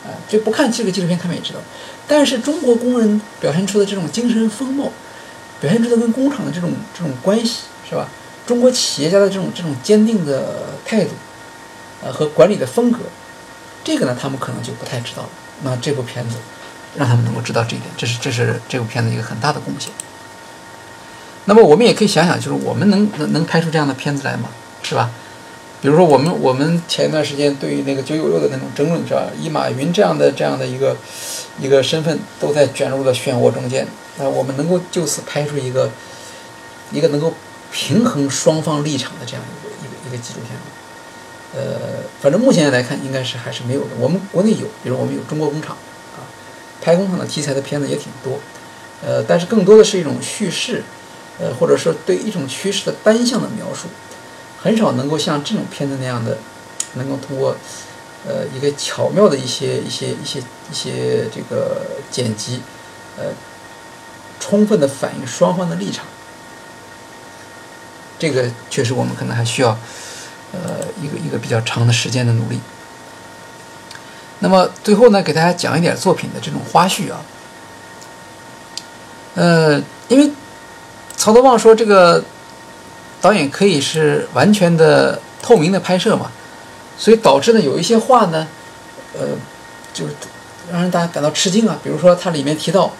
啊，就不看这个纪录片，他们也知道。但是中国工人表现出的这种精神风貌，表现出的跟工厂的这种这种关系，是吧？中国企业家的这种这种坚定的态度，呃，和管理的风格，这个呢，他们可能就不太知道了。那这部片子让他们能够知道这一点，这是这是这部片子一个很大的贡献。那么我们也可以想想，就是我们能能能拍出这样的片子来吗？是吧？比如说我们我们前一段时间对于那个九九六的那种争论，是吧？以马云这样的这样的一个一个身份都在卷入了漩涡中间，那我们能够就此拍出一个一个能够平衡双方立场的这样一个一个一个纪录片？呃，反正目前来看，应该是还是没有的。我们国内有，比如我们有中国工厂啊，拍工厂的题材的片子也挺多，呃，但是更多的是一种叙事，呃，或者说对一种趋势的单向的描述。很少能够像这种片子那样的，能够通过，呃，一个巧妙的一些一些一些一些这个剪辑，呃，充分的反映双方的立场。这个确实我们可能还需要，呃，一个一个比较长的时间的努力。那么最后呢，给大家讲一点作品的这种花絮啊，呃，因为曹德旺说这个。导演可以是完全的透明的拍摄嘛，所以导致呢有一些话呢，呃，就是让人大家感到吃惊啊。比如说它里面提到，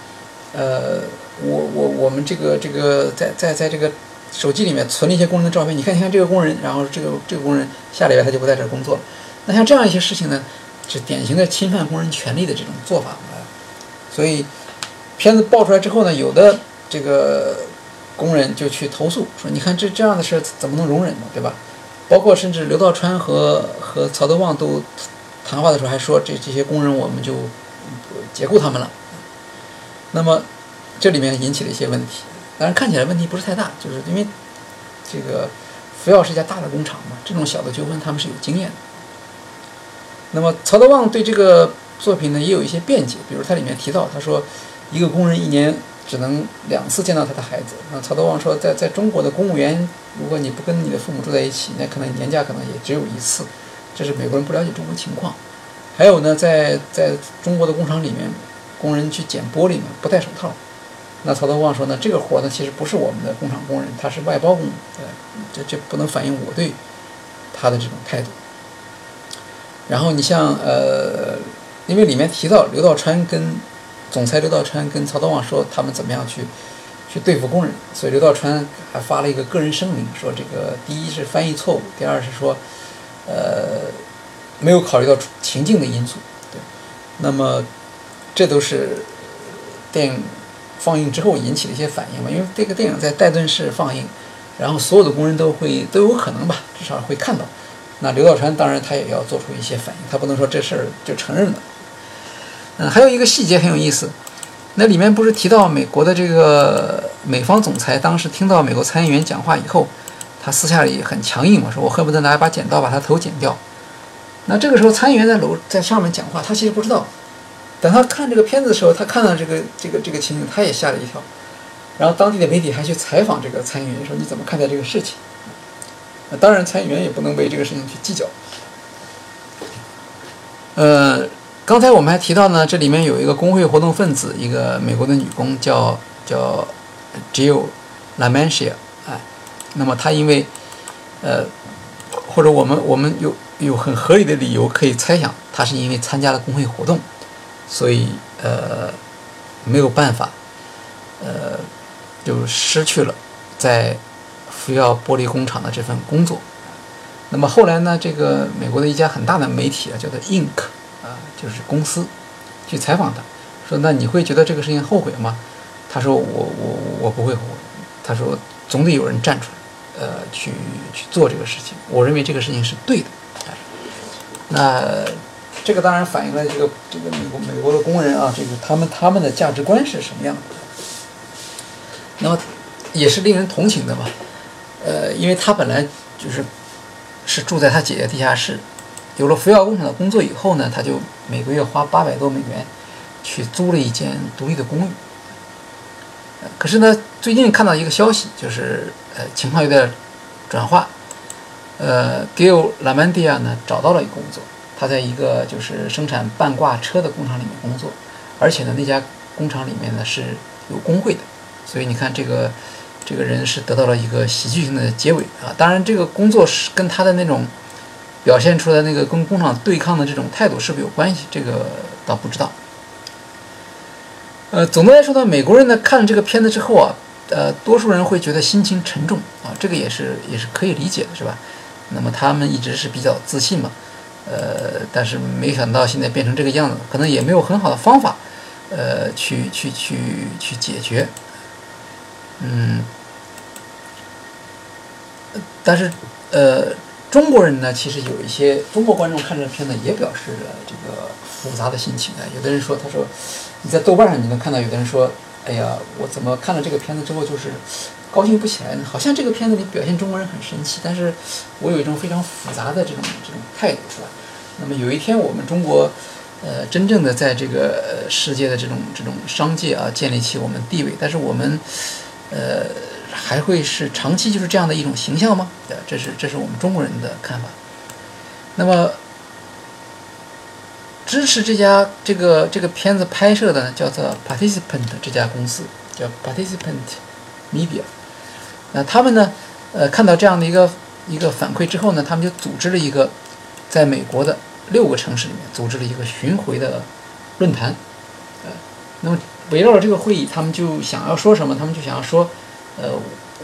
呃，我我我们这个这个在在在这个手机里面存了一些工人的照片，你看你看这个工人，然后这个这个工人下礼拜他就不在这儿工作了。那像这样一些事情呢，是典型的侵犯工人权利的这种做法啊。所以片子爆出来之后呢，有的这个。工人就去投诉说：“你看这这样的事怎么能容忍呢？对吧？包括甚至刘道川和和曹德旺都谈话的时候还说，这这些工人我们就解雇他们了。那么这里面引起了一些问题，当然看起来问题不是太大，就是因为这个福耀是一家大的工厂嘛，这种小的纠纷他们是有经验的。那么曹德旺对这个作品呢也有一些辩解，比如他里面提到，他说一个工人一年。”只能两次见到他的孩子。那曹德旺说，在在中国的公务员，如果你不跟你的父母住在一起，那可能年假可能也只有一次。这是美国人不了解中国情况。还有呢，在在中国的工厂里面，工人去捡玻璃呢，不戴手套。那曹德旺说呢，这个活呢，其实不是我们的工厂工人，他是外包工。呃，这这不能反映我对他的这种态度。然后你像呃，因为里面提到刘道川跟。总裁刘道川跟曹德旺说他们怎么样去去对付工人，所以刘道川还发了一个个人声明，说这个第一是翻译错误，第二是说，呃，没有考虑到情境的因素。对，那么这都是电影放映之后引起的一些反应嘛？因为这个电影在戴顿市放映，然后所有的工人都会都有可能吧，至少会看到。那刘道川当然他也要做出一些反应，他不能说这事儿就承认了。嗯，还有一个细节很有意思，那里面不是提到美国的这个美方总裁当时听到美国参议员讲话以后，他私下里很强硬嘛，说我恨不得拿一把剪刀把他头剪掉。那这个时候参议员在楼在上面讲话，他其实不知道。等他看这个片子的时候，他看到这个这个这个情景，他也吓了一跳。然后当地的媒体还去采访这个参议员，说你怎么看待这个事情？那当然，参议员也不能为这个事情去计较。呃。刚才我们还提到呢，这里面有一个工会活动分子，一个美国的女工叫叫 Jill Lamantia，哎，那么她因为呃，或者我们我们有有很合理的理由可以猜想，她是因为参加了工会活动，所以呃没有办法，呃就失去了在福耀玻璃工厂的这份工作。那么后来呢，这个美国的一家很大的媒体啊，叫做 Ink。就是公司去采访他，说那你会觉得这个事情后悔吗？他说我我我不会后悔。他说总得有人站出来，呃，去去做这个事情。我认为这个事情是对的。那这个当然反映了这个这个美国美国的工人啊，这个他们他们的价值观是什么样的？那么也是令人同情的嘛。呃，因为他本来就是是住在他姐姐地下室。有了福耀工厂的工作以后呢，他就每个月花八百多美元去租了一间独立的公寓。可是呢，最近看到一个消息，就是呃情况有点转化。呃，Gil Lamandia 呢找到了一个工作，他在一个就是生产半挂车的工厂里面工作，而且呢那家工厂里面呢是有工会的，所以你看这个这个人是得到了一个喜剧性的结尾啊。当然这个工作是跟他的那种表现出来那个跟工厂对抗的这种态度是不是有关系？这个倒不知道。呃，总的来说呢，美国人呢看了这个片子之后啊，呃，多数人会觉得心情沉重啊，这个也是也是可以理解的，是吧？那么他们一直是比较自信嘛，呃，但是没想到现在变成这个样子，可能也没有很好的方法，呃，去去去去解决，嗯，但是呃，中国人呢，其实有一些中国观众看这片子也表示了这个复杂的心情啊，有的人说，他说。你在豆瓣上，你能看到有的人说：“哎呀，我怎么看了这个片子之后就是高兴不起来呢？好像这个片子里表现中国人很神奇，但是我有一种非常复杂的这种这种态度，是吧？那么有一天我们中国，呃，真正的在这个世界的这种这种商界啊建立起我们地位，但是我们，呃，还会是长期就是这样的一种形象吗？对，这是这是我们中国人的看法。那么。支持这家这个这个片子拍摄的呢，叫做 Participant 这家公司，叫 Participant Media。那他们呢，呃，看到这样的一个一个反馈之后呢，他们就组织了一个在美国的六个城市里面组织了一个巡回的论坛。呃，那么围绕着这个会议，他们就想要说什么？他们就想要说，呃，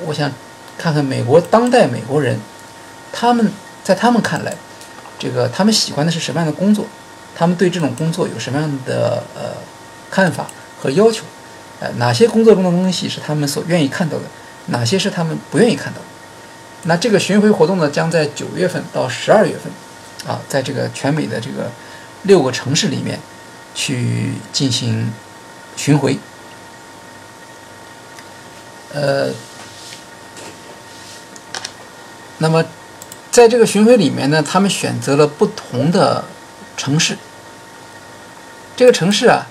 我想看看美国当代美国人，他们在他们看来，这个他们喜欢的是什么样的工作？他们对这种工作有什么样的呃看法和要求？呃，哪些工作中的东西是他们所愿意看到的？哪些是他们不愿意看到的？那这个巡回活动呢，将在九月份到十二月份，啊，在这个全美的这个六个城市里面去进行巡回。呃，那么在这个巡回里面呢，他们选择了不同的。城市，这个城市啊，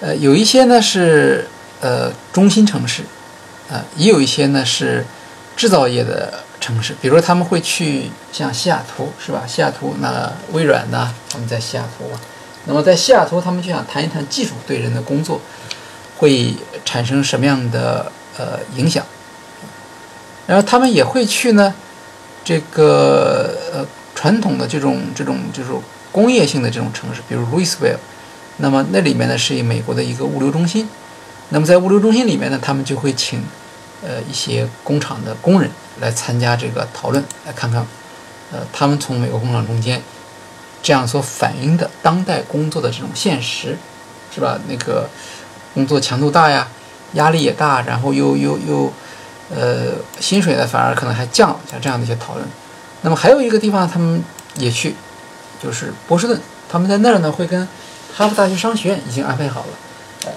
呃，有一些呢是呃中心城市，啊，也有一些呢是制造业的城市。比如他们会去像西雅图，是吧？西雅图那微软呢，他们在西雅图。那么在西雅图，他们就想谈一谈技术对人的工作会产生什么样的呃影响。然后他们也会去呢，这个呃传统的这种这种就是。工业性的这种城市，比如 Louisville，那么那里面呢是以美国的一个物流中心。那么在物流中心里面呢，他们就会请呃一些工厂的工人来参加这个讨论，来看看呃他们从美国工厂中间这样所反映的当代工作的这种现实，是吧？那个工作强度大呀，压力也大，然后又又又呃薪水呢反而可能还降，像这样的一些讨论。那么还有一个地方，他们也去。就是波士顿，他们在那儿呢，会跟哈佛大学商学院已经安排好了，呃，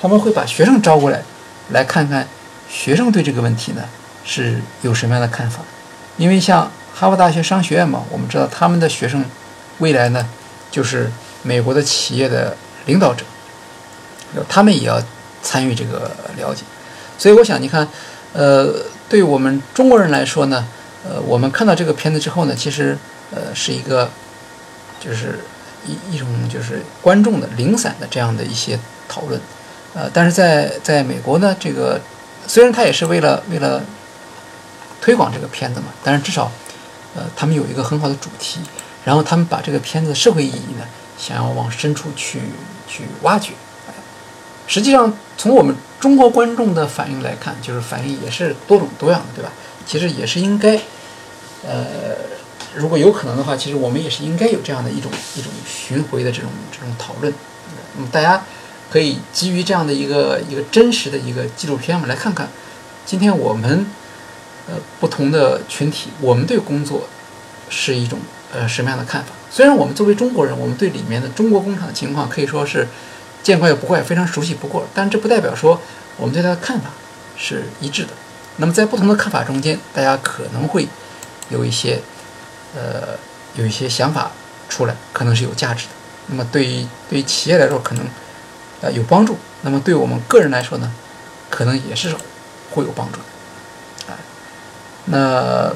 他们会把学生招过来，来看看学生对这个问题呢是有什么样的看法。因为像哈佛大学商学院嘛，我们知道他们的学生未来呢就是美国的企业的领导者，他们也要参与这个了解。所以我想，你看，呃，对我们中国人来说呢，呃，我们看到这个片子之后呢，其实呃是一个。就是一一种就是观众的零散的这样的一些讨论，呃，但是在在美国呢，这个虽然他也是为了为了推广这个片子嘛，但是至少，呃，他们有一个很好的主题，然后他们把这个片子社会意义呢，想要往深处去去挖掘。实际上，从我们中国观众的反应来看，就是反应也是多种多样的，对吧？其实也是应该，呃。如果有可能的话，其实我们也是应该有这样的一种一种巡回的这种这种讨论。那么大家可以基于这样的一个一个真实的一个纪录片，我们来看看今天我们呃不同的群体，我们对工作是一种呃什么样的看法？虽然我们作为中国人，我们对里面的中国工厂的情况可以说是见怪不怪，非常熟悉不过，但这不代表说我们对它的看法是一致的。那么在不同的看法中间，大家可能会有一些。呃，有一些想法出来，可能是有价值的。那么对于对于企业来说，可能呃有帮助；那么对我们个人来说呢，可能也是会有帮助的。啊，那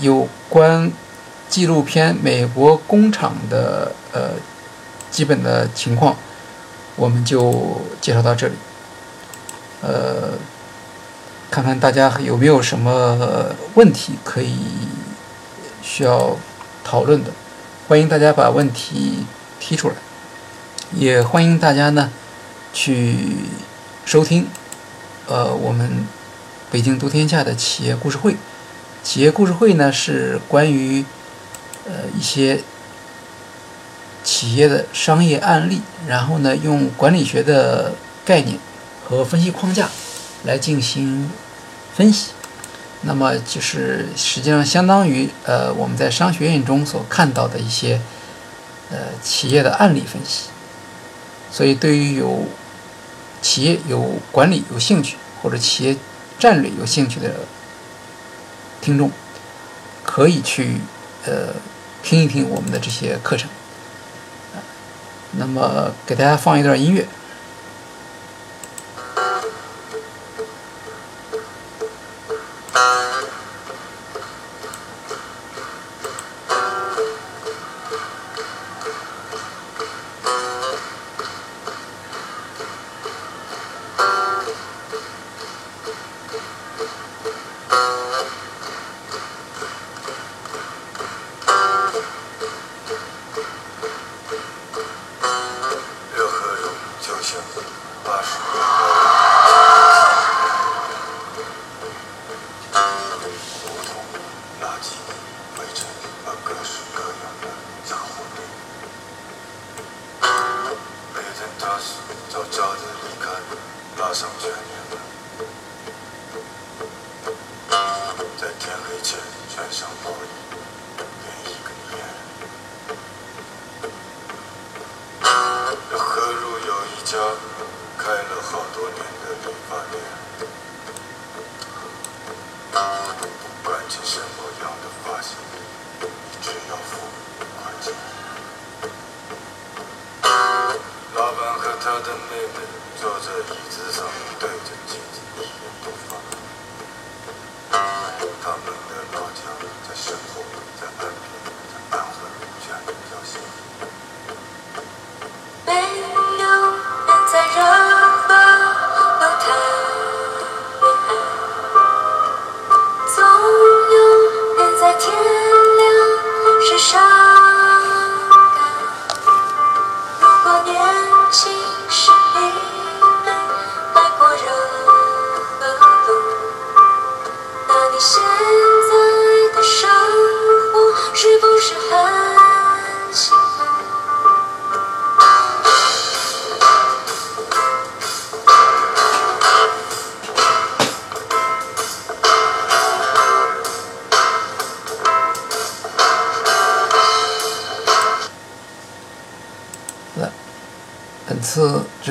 有关纪录片美国工厂的呃基本的情况，我们就介绍到这里。呃，看看大家有没有什么问题可以需要讨论的，欢迎大家把问题提出来，也欢迎大家呢去收听呃我们北京读天下的企业故事会。企业故事会呢是关于呃一些企业的商业案例，然后呢用管理学的概念和分析框架来进行分析。那么就是实际上相当于呃我们在商学院中所看到的一些呃企业的案例分析。所以对于有企业有管理有兴趣或者企业战略有兴趣的。听众可以去呃听一听我们的这些课程，那么给大家放一段音乐。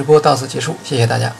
播到此结束，谢谢大家。